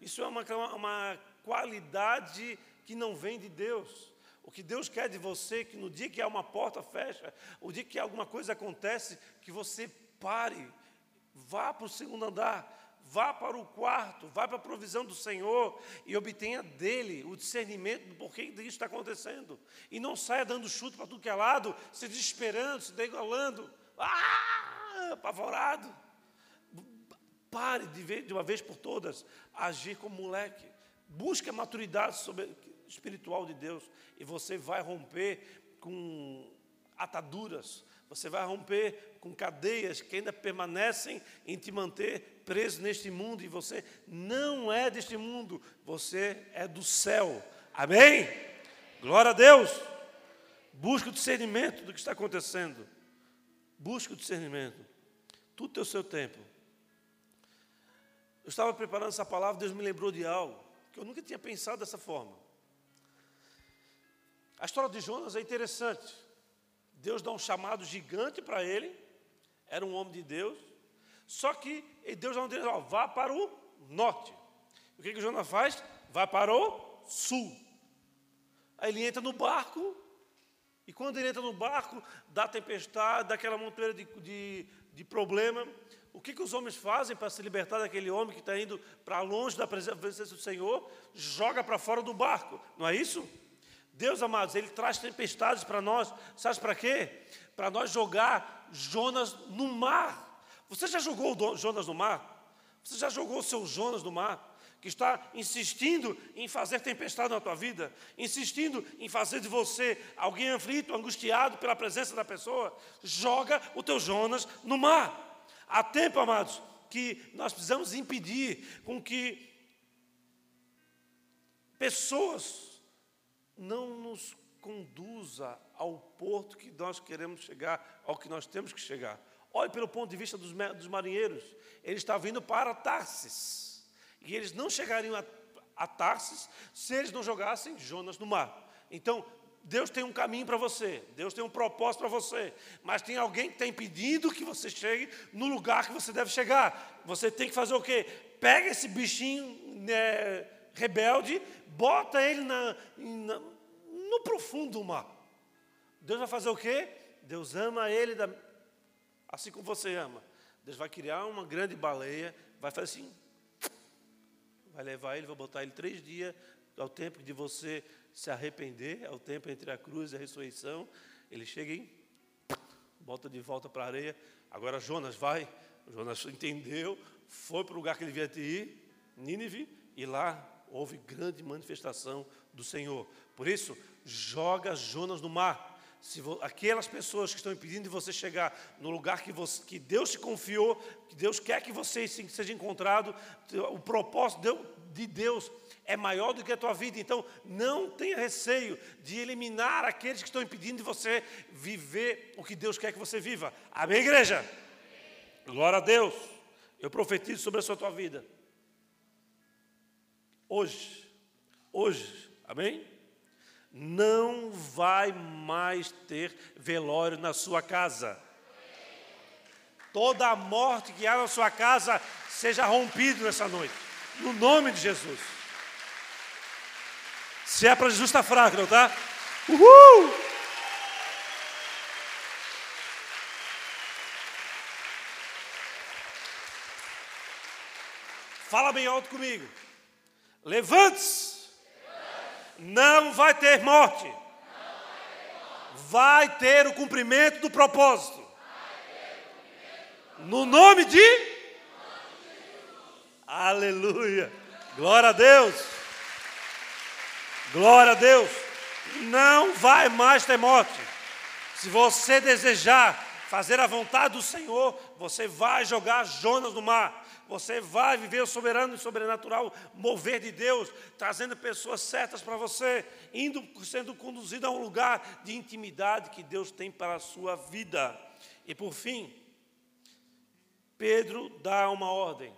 Isso é uma, uma qualidade que não vem de Deus. O que Deus quer de você, que no dia que há uma porta fecha, o dia que alguma coisa acontece, que você pare, vá para o segundo andar, vá para o quarto, vá para a provisão do Senhor e obtenha dele o discernimento do porquê isso está acontecendo. E não saia dando chute para tudo que é lado, se desesperando, se degolando, ah, apavorado. Pare de, ver, de uma vez por todas agir como moleque. Busque a maturidade sobre, espiritual de Deus e você vai romper com ataduras, você vai romper com cadeias que ainda permanecem em te manter preso neste mundo e você não é deste mundo, você é do céu. Amém? Glória a Deus. Busque o discernimento do que está acontecendo. Busque o discernimento. Tudo tem o seu tempo. Eu estava preparando essa palavra, Deus me lembrou de algo que eu nunca tinha pensado dessa forma. A história de Jonas é interessante. Deus dá um chamado gigante para ele, era um homem de Deus, só que Deus não diz, ó, vá para o norte. O que, que Jonas faz? Vai para o sul. Aí ele entra no barco, e quando ele entra no barco, dá tempestade, dá aquela montanha de, de, de problema. O que, que os homens fazem para se libertar daquele homem que está indo para longe da presença do Senhor? Joga para fora do barco, não é isso? Deus, amados, Ele traz tempestades para nós, sabe para quê? Para nós jogar Jonas no mar. Você já jogou Jonas no mar? Você já jogou o seu Jonas no mar? Que está insistindo em fazer tempestade na tua vida, insistindo em fazer de você alguém aflito, angustiado pela presença da pessoa. Joga o teu Jonas no mar. Há tempo, amados, que nós precisamos impedir com que pessoas não nos conduza ao porto que nós queremos chegar, ao que nós temos que chegar. Olhe pelo ponto de vista dos, dos marinheiros. Eles estavam vindo para Tarsis. E eles não chegariam a, a Tarsis se eles não jogassem Jonas no mar. Então, Deus tem um caminho para você, Deus tem um propósito para você, mas tem alguém que está impedindo que você chegue no lugar que você deve chegar. Você tem que fazer o quê? Pega esse bichinho né, rebelde, bota ele na, na, no profundo do mar. Deus vai fazer o quê? Deus ama ele da, assim como você ama. Deus vai criar uma grande baleia, vai fazer assim, vai levar ele, vai botar ele três dias, é o tempo de você se arrepender, é o tempo entre a cruz e a ressurreição. Ele chega e bota de volta para a areia. Agora Jonas vai. Jonas entendeu, foi para o lugar que ele devia ir, Nínive, e lá houve grande manifestação do Senhor. Por isso, joga Jonas no mar. Se aquelas pessoas que estão impedindo de você chegar no lugar que, você, que Deus te confiou, que Deus quer que você seja encontrado, o propósito de Deus é maior do que a tua vida. Então, não tenha receio de eliminar aqueles que estão impedindo de você viver o que Deus quer que você viva. Amém, igreja? Glória a Deus. Eu profetizo sobre a sua tua vida. Hoje, hoje, amém? não vai mais ter velório na sua casa. Toda a morte que há na sua casa seja rompida nessa noite, no nome de Jesus. Se é para Jesus, está fraco, não tá? Uhul! Fala bem alto comigo. Levante-se não vai ter morte. Vai ter o cumprimento do propósito. No nome de. Aleluia. Glória a Deus. Glória a Deus. Não vai mais ter morte. Se você desejar fazer a vontade do Senhor, você vai jogar Jonas no mar. Você vai viver o soberano e sobrenatural mover de Deus, trazendo pessoas certas para você, indo sendo conduzido a um lugar de intimidade que Deus tem para a sua vida. E por fim, Pedro dá uma ordem.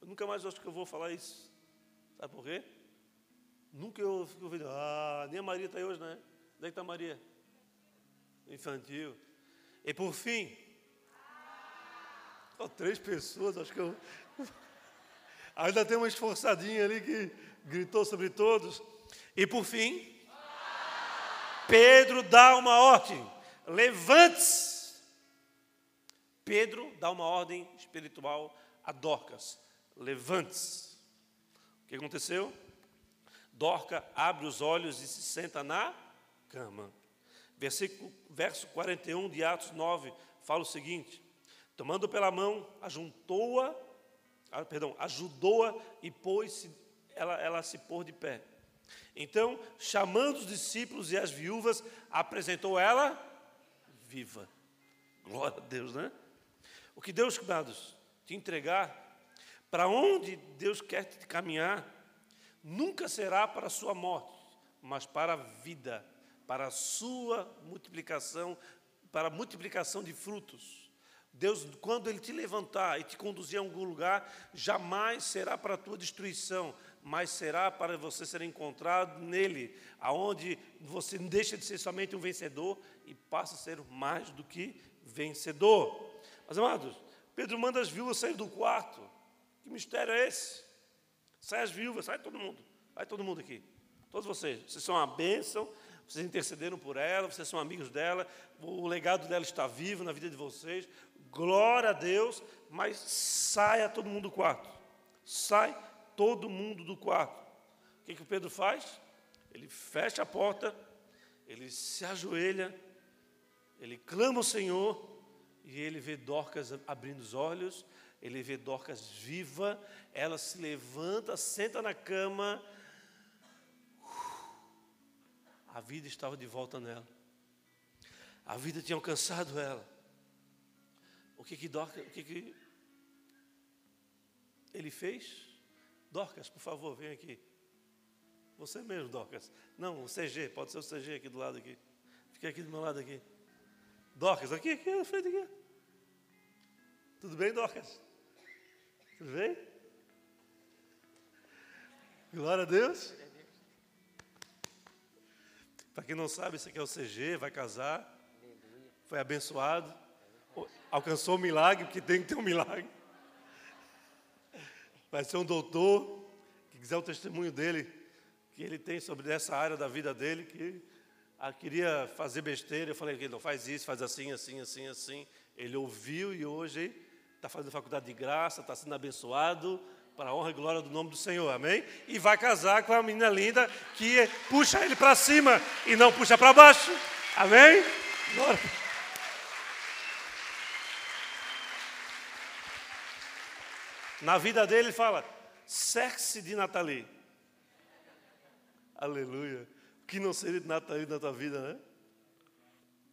Eu nunca mais acho que eu vou falar isso. Sabe por quê? Nunca eu fico ouvindo, ah, nem a Maria está aí hoje, né? Onde é está a Maria? Infantil. E por fim, Oh, três pessoas, acho que eu. Ainda tem uma esforçadinha ali que gritou sobre todos. E por fim, Pedro dá uma ordem: levante-se. Pedro dá uma ordem espiritual a Dorcas: levante-se. O que aconteceu? Dorca abre os olhos e se senta na cama. Versículo, verso 41 de Atos 9 fala o seguinte: Tomando pela mão, ajuntou-a, ah, perdão, ajudou-a e pôs ela, ela se pôr de pé. Então, chamando os discípulos e as viúvas, apresentou ela viva. Glória a Deus, né? O que Deus, amados, te entregar, para onde Deus quer te caminhar, nunca será para a sua morte, mas para a vida, para a sua multiplicação, para a multiplicação de frutos. Deus, quando Ele te levantar e te conduzir a algum lugar, jamais será para a tua destruição, mas será para você ser encontrado nele, aonde você deixa de ser somente um vencedor e passa a ser mais do que vencedor. Mas, amados, Pedro manda as viúvas sair do quarto. Que mistério é esse? Sai as viúvas, sai todo mundo. Vai todo mundo aqui. Todos vocês. Vocês são uma bênção, vocês intercederam por ela, vocês são amigos dela, o legado dela está vivo na vida de vocês, glória a Deus, mas saia todo mundo do quarto. Sai todo mundo do quarto. O que, que o Pedro faz? Ele fecha a porta, ele se ajoelha, ele clama ao Senhor e ele vê Dorcas abrindo os olhos, ele vê Dorcas viva, ela se levanta, senta na cama. A vida estava de volta nela. A vida tinha alcançado ela. O que que, Dorcas, o que, que ele fez? Dorcas, por favor, vem aqui. Você mesmo, Dorcas. Não, o CG, pode ser o CG aqui do lado aqui. Fica aqui do meu lado aqui. Dorcas, aqui, aqui na frente aqui. Tudo bem, Dorcas? Tudo bem? Glória a Deus. Para quem não sabe, esse aqui é o CG, vai casar. Foi abençoado alcançou o milagre, porque tem que ter um milagre. Vai ser um doutor, que quiser o testemunho dele, que ele tem sobre essa área da vida dele, que ah, queria fazer besteira. Eu falei, não faz isso, faz assim, assim, assim, assim. Ele ouviu e hoje está fazendo faculdade de graça, está sendo abençoado para a honra e glória do nome do Senhor, amém? E vai casar com a menina linda que puxa ele para cima e não puxa para baixo, amém? Glória. Na vida dele, ele fala: cerque-se de Nathalie. Aleluia. O que não seria de Nathalie na tua vida, né?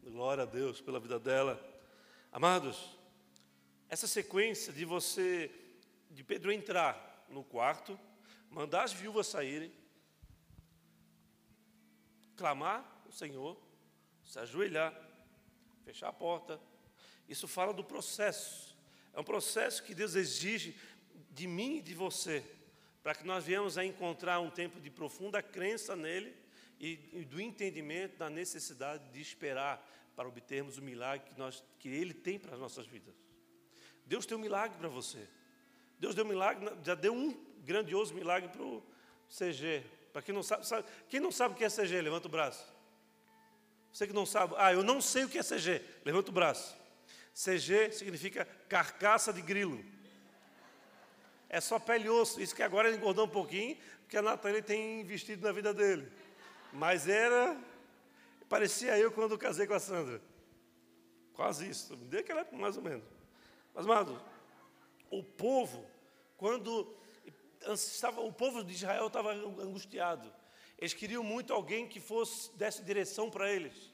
Glória a Deus pela vida dela. Amados, essa sequência de você, de Pedro entrar no quarto, mandar as viúvas saírem, clamar o Senhor, se ajoelhar, fechar a porta. Isso fala do processo. É um processo que Deus exige de mim e de você, para que nós venhamos a encontrar um tempo de profunda crença nele e, e do entendimento da necessidade de esperar para obtermos o milagre que, nós, que ele tem para as nossas vidas. Deus tem um milagre para você. Deus deu um milagre, já deu um grandioso milagre para o CG. Para quem não sabe, sabe, quem não sabe o que é CG, levanta o braço. Você que não sabe, ah, eu não sei o que é CG, levanta o braço. CG significa carcaça de grilo é só pele e osso. Isso que agora ele engordou um pouquinho, porque a Natália tem investido na vida dele. Mas era. Parecia eu quando casei com a Sandra. Quase isso. Me deu aquela mais ou menos. Mas, amado, o povo, quando estava, o povo de Israel estava angustiado. Eles queriam muito alguém que fosse desse direção para eles.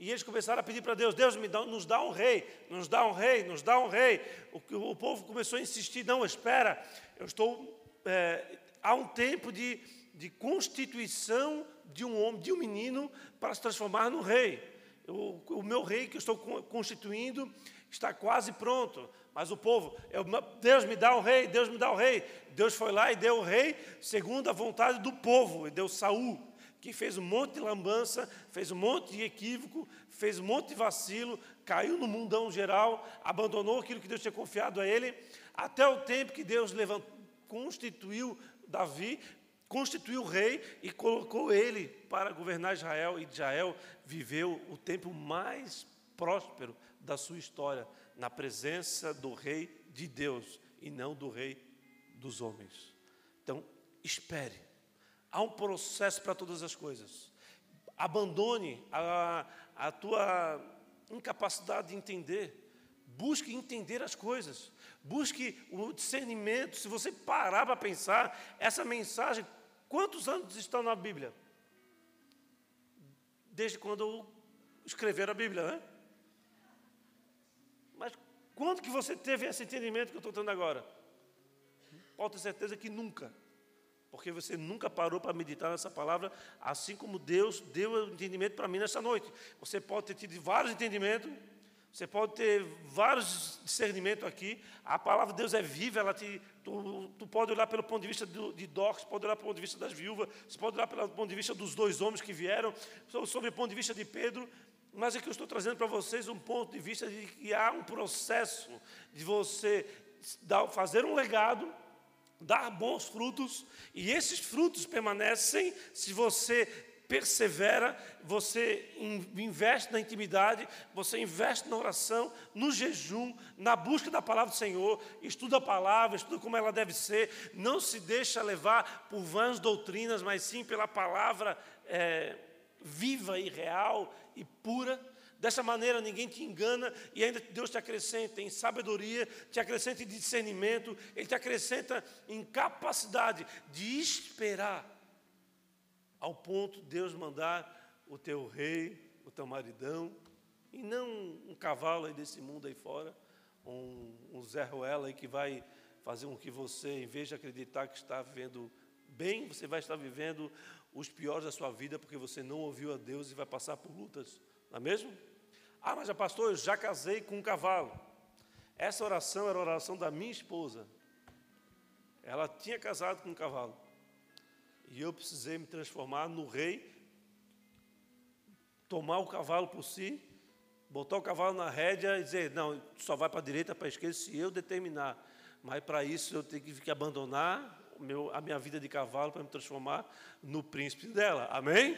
E eles começaram a pedir para Deus: Deus, dá, nos dá um rei, nos dá um rei, nos dá um rei. O, o povo começou a insistir: não, espera, eu estou. É, há um tempo de, de constituição de um homem, de um menino, para se transformar no rei. O, meu rei que eu estou constituindo está quase pronto. Mas o povo, eu, Deus me dá um rei, Deus me dá um rei. Deus foi lá e deu o rei segundo a vontade do povo, e deu Saul que fez um monte de lambança, fez um monte de equívoco, fez um monte de vacilo, caiu no mundão geral, abandonou aquilo que Deus tinha confiado a ele, até o tempo que Deus levantou, constituiu Davi, constituiu o rei e colocou ele para governar Israel, e Israel viveu o tempo mais próspero da sua história, na presença do rei de Deus e não do rei dos homens. Então, espere Há um processo para todas as coisas. Abandone a, a tua incapacidade de entender. Busque entender as coisas. Busque o discernimento. Se você parar para pensar, essa mensagem, quantos anos estão na Bíblia? Desde quando escreveram a Bíblia, né? Mas quando que você teve esse entendimento que eu estou tendo agora? Pode ter certeza que nunca porque você nunca parou para meditar nessa palavra, assim como Deus deu o entendimento para mim nessa noite. Você pode ter tido vários entendimentos, você pode ter vários discernimentos aqui. A palavra de Deus é viva, ela te, tu, tu pode olhar pelo ponto de vista do, de Docs, pode olhar pelo ponto de vista das viúvas, você pode olhar pelo ponto de vista dos dois homens que vieram, sobre o ponto de vista de Pedro. Mas é que eu estou trazendo para vocês um ponto de vista de que há um processo de você dar, fazer um legado dar bons frutos, e esses frutos permanecem se você persevera, você investe na intimidade, você investe na oração, no jejum, na busca da palavra do Senhor, estuda a palavra, estuda como ela deve ser, não se deixa levar por vãs doutrinas, mas sim pela palavra é, viva e real e pura. Dessa maneira ninguém te engana e ainda Deus te acrescenta em sabedoria, te acrescenta em discernimento, Ele te acrescenta em capacidade de esperar, ao ponto de Deus mandar o teu rei, o teu maridão, e não um cavalo aí desse mundo aí fora, um, um Zé Ruela aí que vai fazer com que você, em vez de acreditar que está vivendo bem, você vai estar vivendo os piores da sua vida, porque você não ouviu a Deus e vai passar por lutas, não é mesmo? Ah, mas pastor, eu já casei com um cavalo. Essa oração era a oração da minha esposa. Ela tinha casado com um cavalo. E eu precisei me transformar no rei, tomar o cavalo por si, botar o cavalo na rédea e dizer: não, só vai para a direita, para a esquerda, se eu determinar. Mas para isso eu tenho que abandonar a minha vida de cavalo para me transformar no príncipe dela. Amém?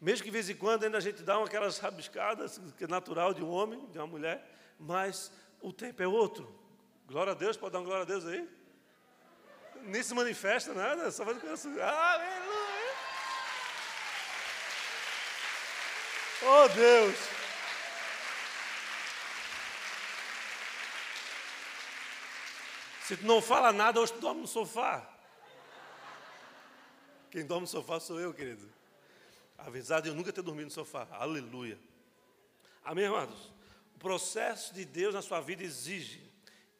Mesmo que de vez em quando ainda a gente dá aquelas rabiscadas, que é natural de um homem, de uma mulher, mas o tempo é outro. Glória a Deus, pode dar uma glória a Deus aí? Nem se manifesta nada, só vai no coração. Aleluia! Oh Deus! Se tu não fala nada, hoje tu dorme no sofá. Quem dorme no sofá sou eu, querido. Apesar de eu nunca ter dormido no sofá. Aleluia. Amém, amados? O processo de Deus na sua vida exige,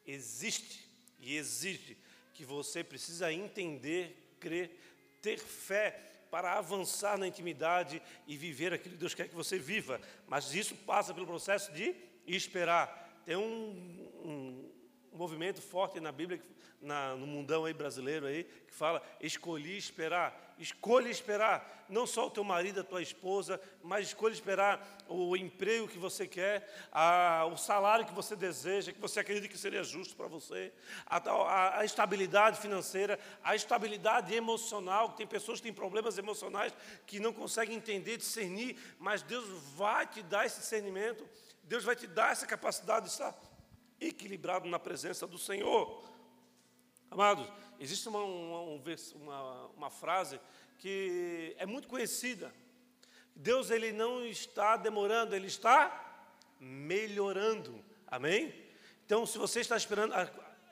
existe e exige que você precisa entender, crer, ter fé para avançar na intimidade e viver aquilo que Deus quer que você viva. Mas isso passa pelo processo de esperar. Tem um, um um movimento forte na Bíblia, na, no mundão aí brasileiro aí, que fala: escolhi esperar. Escolha esperar, não só o teu marido, a tua esposa, mas escolha esperar o emprego que você quer, a, o salário que você deseja, que você acredita que seria justo para você, a, a, a, estabilidade financeira, a estabilidade emocional. Tem pessoas que têm problemas emocionais que não conseguem entender, discernir, mas Deus vai te dar esse discernimento, Deus vai te dar essa capacidade de estar equilibrado na presença do Senhor. Amados, existe uma, uma, uma, uma frase que é muito conhecida. Deus ele não está demorando, ele está melhorando. Amém? Então, se você está esperando,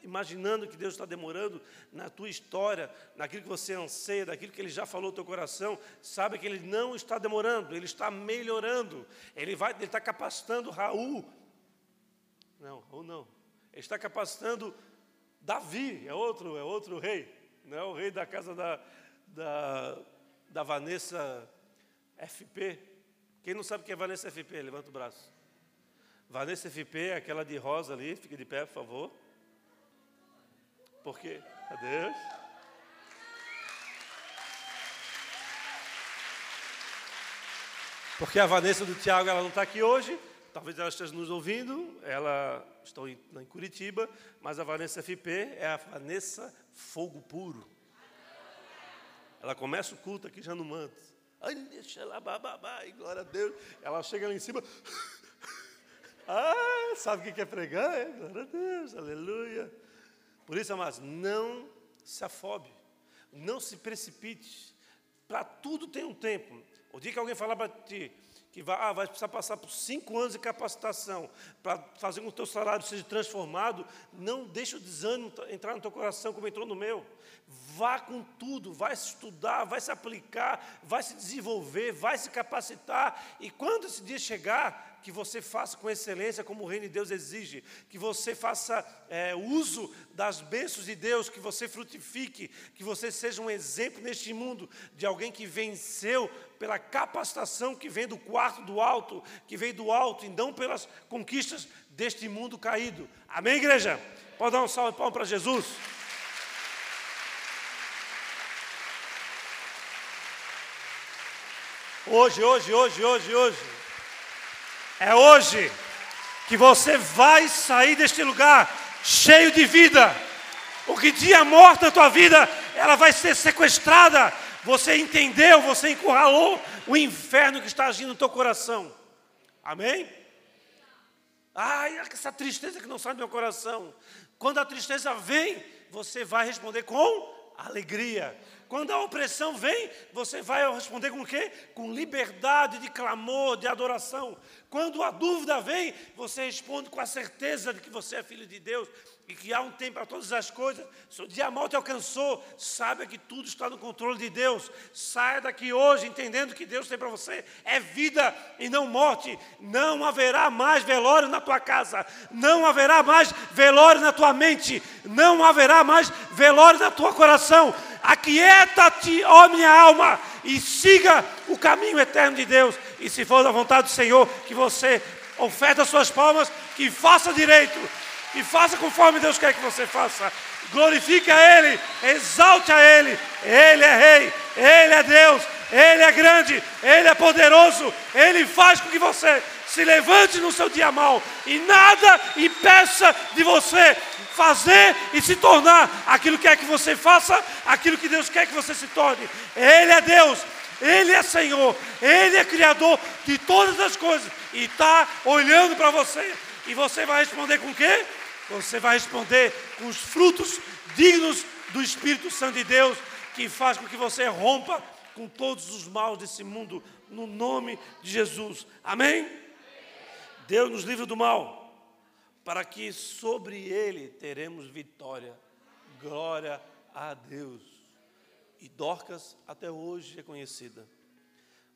imaginando que Deus está demorando na tua história, naquilo que você anseia, daquilo que Ele já falou no teu coração, sabe que Ele não está demorando, Ele está melhorando. Ele vai, Ele está capacitando Raul não, ou não. Ele está capacitando Davi, é outro, é outro rei, não é o rei da casa da, da, da Vanessa FP. Quem não sabe o que é Vanessa FP, levanta o braço. Vanessa FP é aquela de rosa ali, fique de pé, por favor. Por quê? Adeus. Porque a Vanessa do Tiago ela não está aqui hoje, talvez ela esteja nos ouvindo, ela estou em, Curitiba, mas a Vanessa FP é a Vanessa Fogo Puro. Ela começa o culto aqui já no manto. Ai, deixa lá, bababá, e glória a Deus. Ela chega lá em cima. ah, sabe o que é pregar? É, glória a Deus, aleluia. Por isso, amados, não se afobe, não se precipite. Para tudo tem um tempo. O dia que alguém falar para ti, que vai, ah, vai precisar passar por cinco anos de capacitação para fazer com que o teu salário seja transformado, não deixe o desânimo entrar no teu coração como entrou no meu. Vá com tudo, vai se estudar, vai se aplicar, vai se desenvolver, vai se capacitar, e quando esse dia chegar, que você faça com excelência, como o reino de Deus exige, que você faça é, uso das bênçãos de Deus, que você frutifique, que você seja um exemplo neste mundo de alguém que venceu pela capacitação que vem do quarto do alto, que vem do alto, e não pelas conquistas deste mundo caído. Amém, igreja? Pode dar um salve de palmas para Jesus? Hoje, hoje, hoje, hoje, hoje. É hoje que você vai sair deste lugar cheio de vida. O que tinha morto na tua vida, ela vai ser sequestrada. Você entendeu, você encurralou o inferno que está agindo no teu coração. Amém? Ai, essa tristeza que não sai do meu coração. Quando a tristeza vem, você vai responder com alegria. Quando a opressão vem, você vai responder com o quê? Com liberdade de clamor, de adoração. Quando a dúvida vem, você responde com a certeza de que você é filho de Deus e que há um tempo para todas as coisas. Se o dia mal te alcançou, saiba que tudo está no controle de Deus. Saia daqui hoje entendendo que Deus tem para você é vida e não morte. Não haverá mais velório na tua casa, não haverá mais velório na tua mente, não haverá mais velório na tua coração. Aquieta-te, ó minha alma, e siga o caminho eterno de Deus. E se for da vontade do Senhor, que você oferte as suas palmas, que faça direito, que faça conforme Deus quer que você faça. Glorifique a Ele, exalte a Ele. Ele é Rei, Ele é Deus, Ele é grande, Ele é poderoso. Ele faz com que você se levante no seu dia mal e nada impeça de você fazer e se tornar aquilo que quer que você faça, aquilo que Deus quer que você se torne. Ele é Deus, Ele é Senhor, Ele é Criador de todas as coisas e está olhando para você. E você vai responder com o quê? Você vai responder com os frutos dignos do Espírito Santo de Deus que faz com que você rompa com todos os maus desse mundo, no nome de Jesus. Amém? Deus nos livra do mal, para que sobre ele teremos vitória. Glória a Deus. E Dorcas até hoje é conhecida.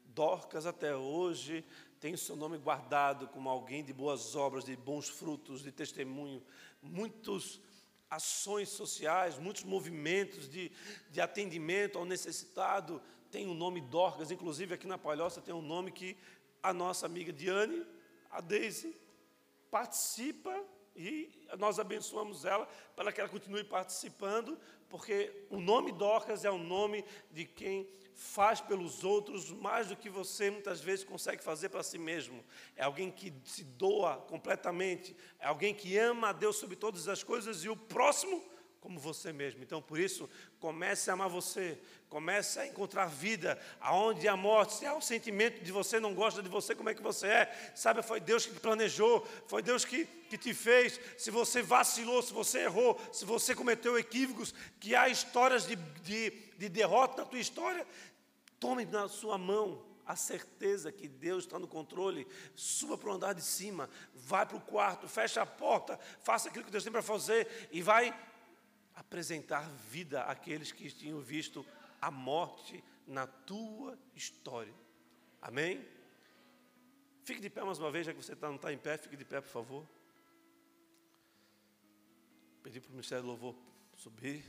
Dorcas até hoje tem seu nome guardado como alguém de boas obras, de bons frutos, de testemunho. Muitas ações sociais, muitos movimentos de, de atendimento ao necessitado tem o nome Dorcas. Inclusive aqui na Palhoça tem um nome que a nossa amiga Diane a Deise participa e nós abençoamos ela para que ela continue participando, porque o nome Dorcas é o nome de quem faz pelos outros mais do que você muitas vezes consegue fazer para si mesmo. É alguém que se doa completamente, é alguém que ama a Deus sobre todas as coisas e o próximo como você mesmo. Então, por isso, comece a amar você, comece a encontrar vida, aonde a morte, se há um sentimento de você não gosta de você, como é que você é? Sabe, foi Deus que planejou, foi Deus que, que te fez. Se você vacilou, se você errou, se você cometeu equívocos, que há histórias de, de, de derrota na tua história, tome na sua mão a certeza que Deus está no controle, suba para o andar de cima, vai para o quarto, fecha a porta, faça aquilo que Deus tem para fazer e vai apresentar vida àqueles que tinham visto a morte na tua história. Amém? Fique de pé mais uma vez, já que você tá, não está em pé, fique de pé, por favor. Pedi para o Ministério do Louvor subir.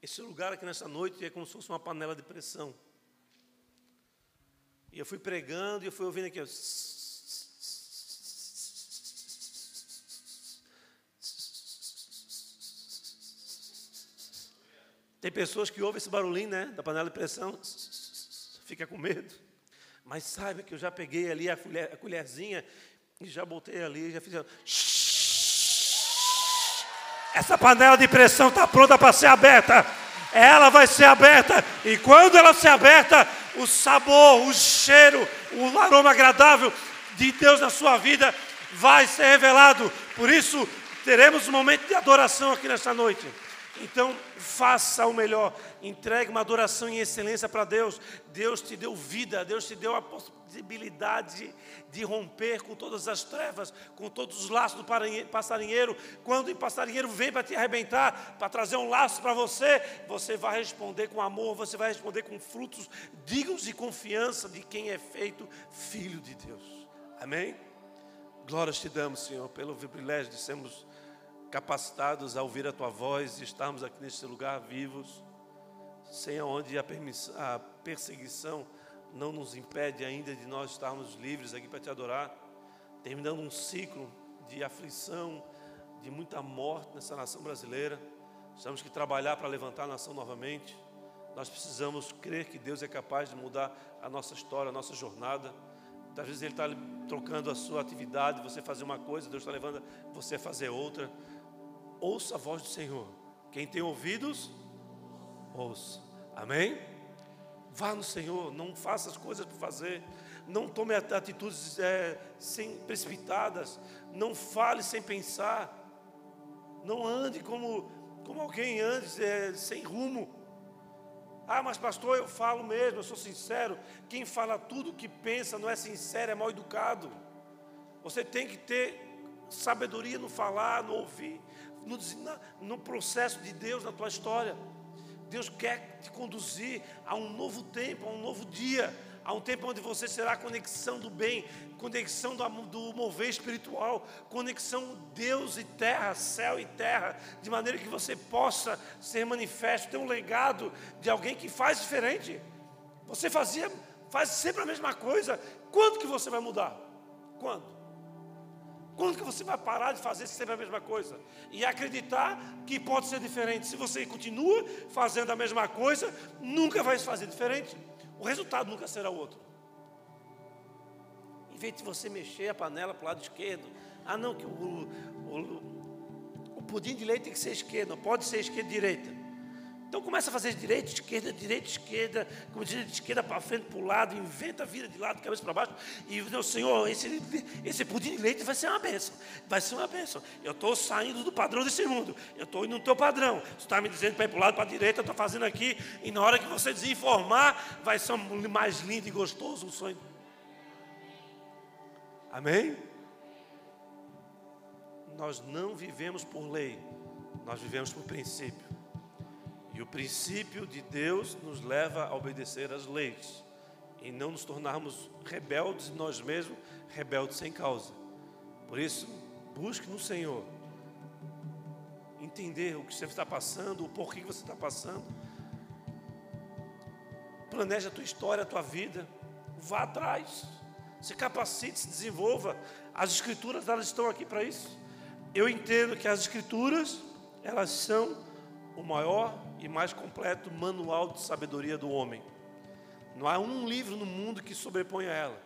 Esse lugar aqui nessa noite é como se fosse uma panela de pressão. E eu fui pregando e eu fui ouvindo aqui. Tem pessoas que ouvem esse barulhinho, né? Da panela de pressão, fica com medo. Mas saiba que eu já peguei ali a, colher, a colherzinha e já botei ali, já fiz. Essa panela de pressão está pronta para ser aberta. Ela vai ser aberta. E quando ela ser aberta, o sabor, o cheiro, o aroma agradável de Deus na sua vida vai ser revelado. Por isso, teremos um momento de adoração aqui nesta noite. Então, faça o melhor, entregue uma adoração em excelência para Deus. Deus te deu vida, Deus te deu a possibilidade de romper com todas as trevas, com todos os laços do passarinheiro. Quando o passarinheiro vem para te arrebentar, para trazer um laço para você, você vai responder com amor, você vai responder com frutos dignos de confiança de quem é feito filho de Deus. Amém? Glórias te damos, Senhor, pelo privilégio de sermos capacitados a ouvir a tua voz e estarmos aqui neste lugar vivos, sem onde a, a perseguição não nos impede ainda de nós estarmos livres aqui para te adorar, terminando um ciclo de aflição, de muita morte nessa nação brasileira. Temos que trabalhar para levantar a nação novamente. Nós precisamos crer que Deus é capaz de mudar a nossa história, a nossa jornada. Às vezes Ele está trocando a sua atividade, você fazer uma coisa, Deus está levando você a fazer outra ouça a voz do Senhor. Quem tem ouvidos, ouça. Amém? Vá no Senhor, não faça as coisas por fazer, não tome atitudes é, sem precipitadas, não fale sem pensar, não ande como, como alguém ande é, sem rumo. Ah, mas pastor, eu falo mesmo, eu sou sincero. Quem fala tudo o que pensa não é sincero, é mal educado. Você tem que ter sabedoria no falar, no ouvir no, no processo de Deus na tua história. Deus quer te conduzir a um novo tempo, a um novo dia, a um tempo onde você será conexão do bem, conexão do, do mover espiritual, conexão Deus e terra, céu e terra, de maneira que você possa ser manifesto, ter um legado de alguém que faz diferente. Você fazia, faz sempre a mesma coisa. Quando que você vai mudar? Quando? Quando que você vai parar de fazer sempre a mesma coisa? E acreditar que pode ser diferente. Se você continua fazendo a mesma coisa, nunca vai se fazer diferente. O resultado nunca será outro. Em vez de você mexer a panela para o lado esquerdo, ah não, que o, o, o pudim de leite tem que ser esquerdo, pode ser esquerda e direita. Então começa a fazer direita, esquerda, direita, esquerda, como direita, esquerda para frente, para o lado, inventa a vida de lado, cabeça para baixo. E o Senhor, esse, esse pudim de leite vai ser uma bênção. Vai ser uma bênção. Eu estou saindo do padrão desse mundo. Eu estou indo no teu padrão. Você está me dizendo para ir para o lado, para a direita, eu estou fazendo aqui. E na hora que você desinformar, vai ser mais lindo e gostoso o sonho. Amém? Nós não vivemos por lei, nós vivemos por princípio. E o princípio de Deus nos leva a obedecer às leis e não nos tornarmos rebeldes nós mesmos, rebeldes sem causa. Por isso, busque no Senhor entender o que você está passando, o porquê que você está passando. Planeje a tua história, a tua vida. Vá atrás. Se capacite, se desenvolva. As escrituras elas estão aqui para isso. Eu entendo que as escrituras elas são o maior e mais completo manual de sabedoria do homem. Não há um livro no mundo que sobreponha ela.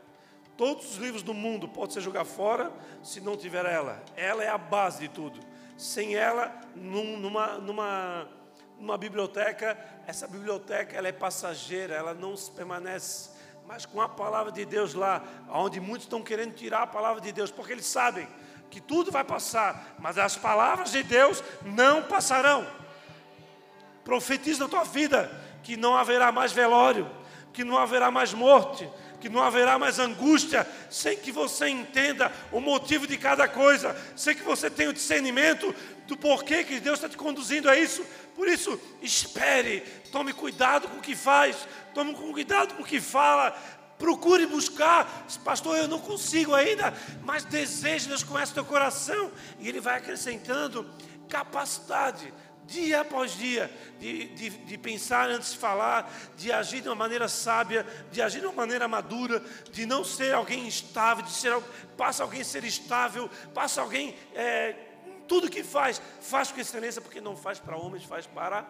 Todos os livros do mundo podem ser jogar fora se não tiver ela. Ela é a base de tudo. Sem ela, numa, numa, numa biblioteca, essa biblioteca ela é passageira, ela não permanece. Mas com a palavra de Deus lá, onde muitos estão querendo tirar a palavra de Deus, porque eles sabem que tudo vai passar, mas as palavras de Deus não passarão. Profetiza na tua vida que não haverá mais velório, que não haverá mais morte, que não haverá mais angústia, sem que você entenda o motivo de cada coisa, sem que você tenha o discernimento do porquê que Deus está te conduzindo a isso. Por isso, espere, tome cuidado com o que faz, tome cuidado com o que fala, procure buscar, pastor, eu não consigo ainda, mas deseje, Deus conhece teu coração, e Ele vai acrescentando capacidade dia após dia, de, de, de, pensar antes de falar, de agir de uma maneira sábia, de agir de uma maneira madura, de não ser alguém instável, de ser, passa alguém ser estável, passa alguém, é, tudo que faz, faz com excelência, porque não faz para homens, faz para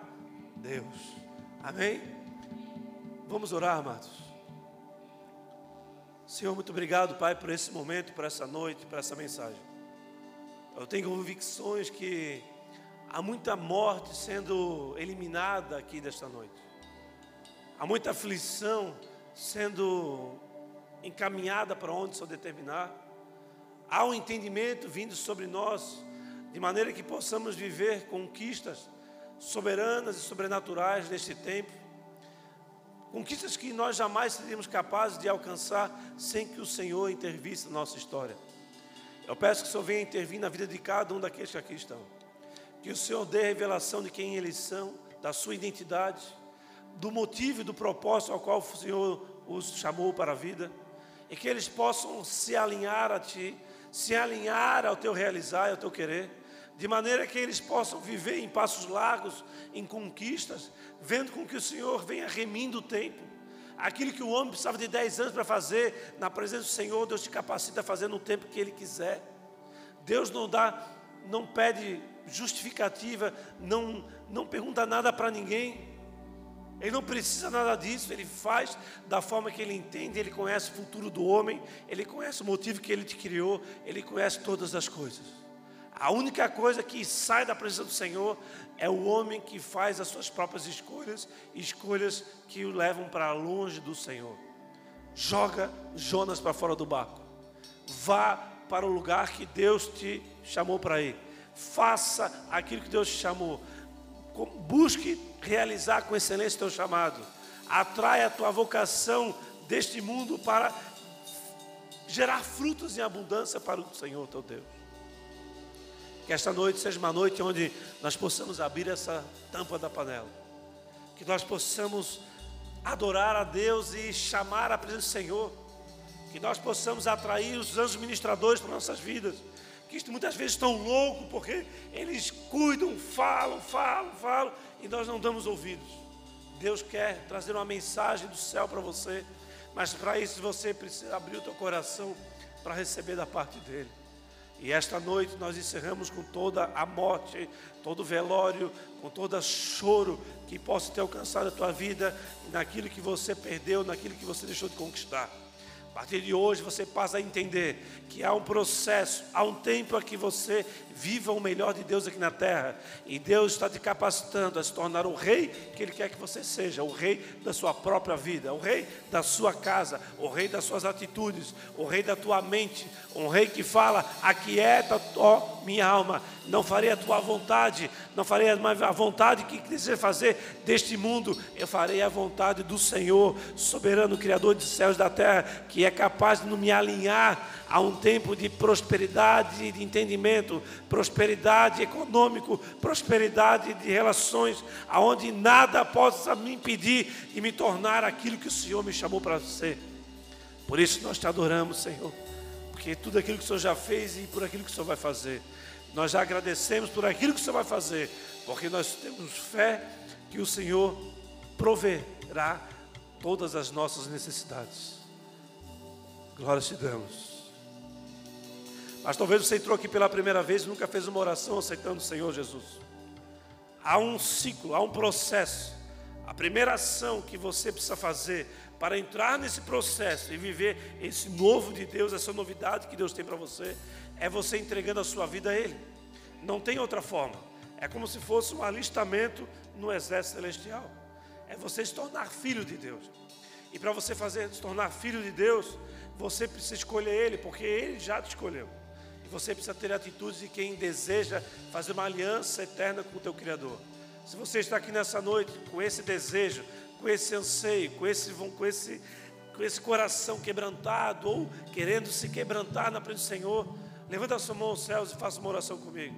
Deus. Amém? Vamos orar, amados. Senhor, muito obrigado, Pai, por esse momento, por essa noite, por essa mensagem. Eu tenho convicções que Há muita morte sendo eliminada aqui desta noite. Há muita aflição sendo encaminhada para onde Senhor determinar. Há um entendimento vindo sobre nós, de maneira que possamos viver conquistas soberanas e sobrenaturais neste tempo. Conquistas que nós jamais seríamos capazes de alcançar sem que o Senhor intervisse na nossa história. Eu peço que o Senhor venha intervir na vida de cada um daqueles que aqui estão. Que o Senhor dê revelação de quem eles são, da sua identidade, do motivo e do propósito ao qual o Senhor os chamou para a vida, e que eles possam se alinhar a Ti, se alinhar ao Teu realizar e ao Teu querer, de maneira que eles possam viver em passos largos, em conquistas, vendo com que o Senhor venha remindo o tempo. Aquilo que o homem precisava de 10 anos para fazer, na presença do Senhor, Deus te capacita a fazer no tempo que Ele quiser. Deus não dá, não pede justificativa, não, não pergunta nada para ninguém. Ele não precisa nada disso, ele faz da forma que ele entende, ele conhece o futuro do homem, ele conhece o motivo que ele te criou, ele conhece todas as coisas. A única coisa que sai da presença do Senhor é o homem que faz as suas próprias escolhas, escolhas que o levam para longe do Senhor. Joga Jonas para fora do barco. Vá para o lugar que Deus te chamou para ir faça aquilo que Deus te chamou. Busque realizar com excelência o teu chamado. Atrai a tua vocação deste mundo para gerar frutos em abundância para o Senhor teu Deus. Que esta noite seja uma noite onde nós possamos abrir essa tampa da panela. Que nós possamos adorar a Deus e chamar a presença do Senhor. Que nós possamos atrair os anjos ministradores para nossas vidas que muitas vezes estão loucos porque eles cuidam, falam, falam, falam e nós não damos ouvidos. Deus quer trazer uma mensagem do céu para você, mas para isso você precisa abrir o teu coração para receber da parte dele. E esta noite nós encerramos com toda a morte, todo o velório, com todo choro que possa ter alcançado a tua vida, naquilo que você perdeu, naquilo que você deixou de conquistar. Partir de hoje você passa a entender que há um processo, há um tempo a que você viva o melhor de Deus aqui na terra. E Deus está te capacitando a se tornar o rei que Ele quer que você seja, o rei da sua própria vida, o rei da sua casa, o rei das suas atitudes, o rei da tua mente, um rei que fala: Aquieta, ó minha alma, não farei a tua vontade, não farei a vontade que deseja fazer deste mundo, eu farei a vontade do Senhor, soberano Criador dos céus e da terra, que é capaz de me alinhar a um tempo de prosperidade e de entendimento, prosperidade econômico, prosperidade de relações, aonde nada possa me impedir de me tornar aquilo que o Senhor me chamou para ser. Por isso nós te adoramos, Senhor, porque tudo aquilo que o Senhor já fez e por aquilo que o Senhor vai fazer. Nós já agradecemos por aquilo que o Senhor vai fazer, porque nós temos fé que o Senhor proverá todas as nossas necessidades. Glória te damos. Mas talvez você entrou aqui pela primeira vez e nunca fez uma oração aceitando o Senhor Jesus. Há um ciclo, há um processo. A primeira ação que você precisa fazer para entrar nesse processo e viver esse novo de Deus, essa novidade que Deus tem para você, é você entregando a sua vida a Ele. Não tem outra forma. É como se fosse um alistamento no exército celestial. É você se tornar filho de Deus. E para você fazer se tornar filho de Deus, você precisa escolher Ele, porque Ele já te escolheu. E você precisa ter atitudes de quem deseja fazer uma aliança eterna com o teu Criador. Se você está aqui nessa noite com esse desejo, com esse anseio, com esse, com esse, com esse coração quebrantado ou querendo se quebrantar na frente do Senhor, levanta a sua mão aos céus e faça uma oração comigo.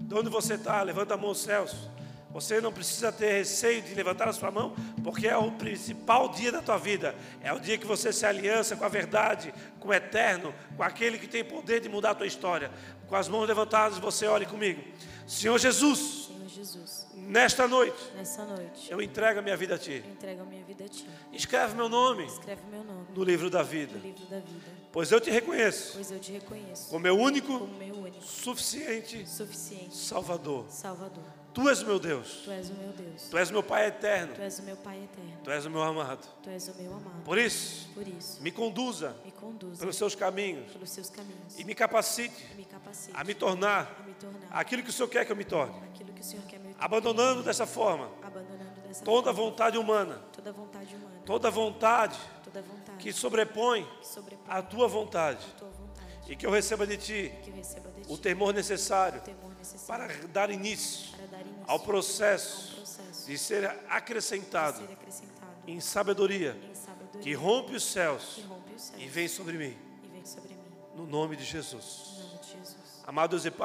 De onde você está, levanta a mão aos céus. Você não precisa ter receio de levantar a sua mão, porque é o principal dia da tua vida. É o dia que você se aliança com a verdade, com o eterno, com aquele que tem poder de mudar a tua história. Com as mãos levantadas, você ore comigo. Senhor Jesus.
Senhor Jesus.
Nesta noite.
Nessa noite.
Eu entrego a minha vida a ti.
Entrego a minha vida a ti.
Escreve meu nome.
Escreve meu nome.
No livro da vida.
No livro da vida.
Pois eu te reconheço.
Pois eu te reconheço.
Como meu único.
Como meu único.
Suficiente.
Suficiente.
Salvador.
Salvador.
Tu és o meu Deus.
Tu és o meu Deus.
Tu és o meu Pai eterno.
Tu és o meu Pai eterno.
Tu és o meu amado.
Tu és o meu amado.
Por isso,
Por isso,
me conduza
me conduza
pelos seus caminhos
pelos seus caminhos
e me capacite
me capacite
a me tornar
a me tornar
aquilo que o Senhor quer que eu me torne.
aquilo que o Senhor quer
Abandonando dessa forma.
Abandonando dessa
toda
forma,
vontade humana,
toda vontade humana,
toda vontade
toda vontade.
que sobrepõe
que sobrepõe
a tua vontade.
a tua vontade.
E que eu receba de ti
receba de ti
o temor necessário
o temor necessário
para dar início
para dar início
ao processo
ao processo
de ser acrescentado
ser acrescentado
em sabedoria
em sabedoria
que rompe os céus
rompe os céus
e vem sobre mim,
e vem sobre mim.
No nome de Jesus.
em nome de Jesus.
Amado Deus e Pai,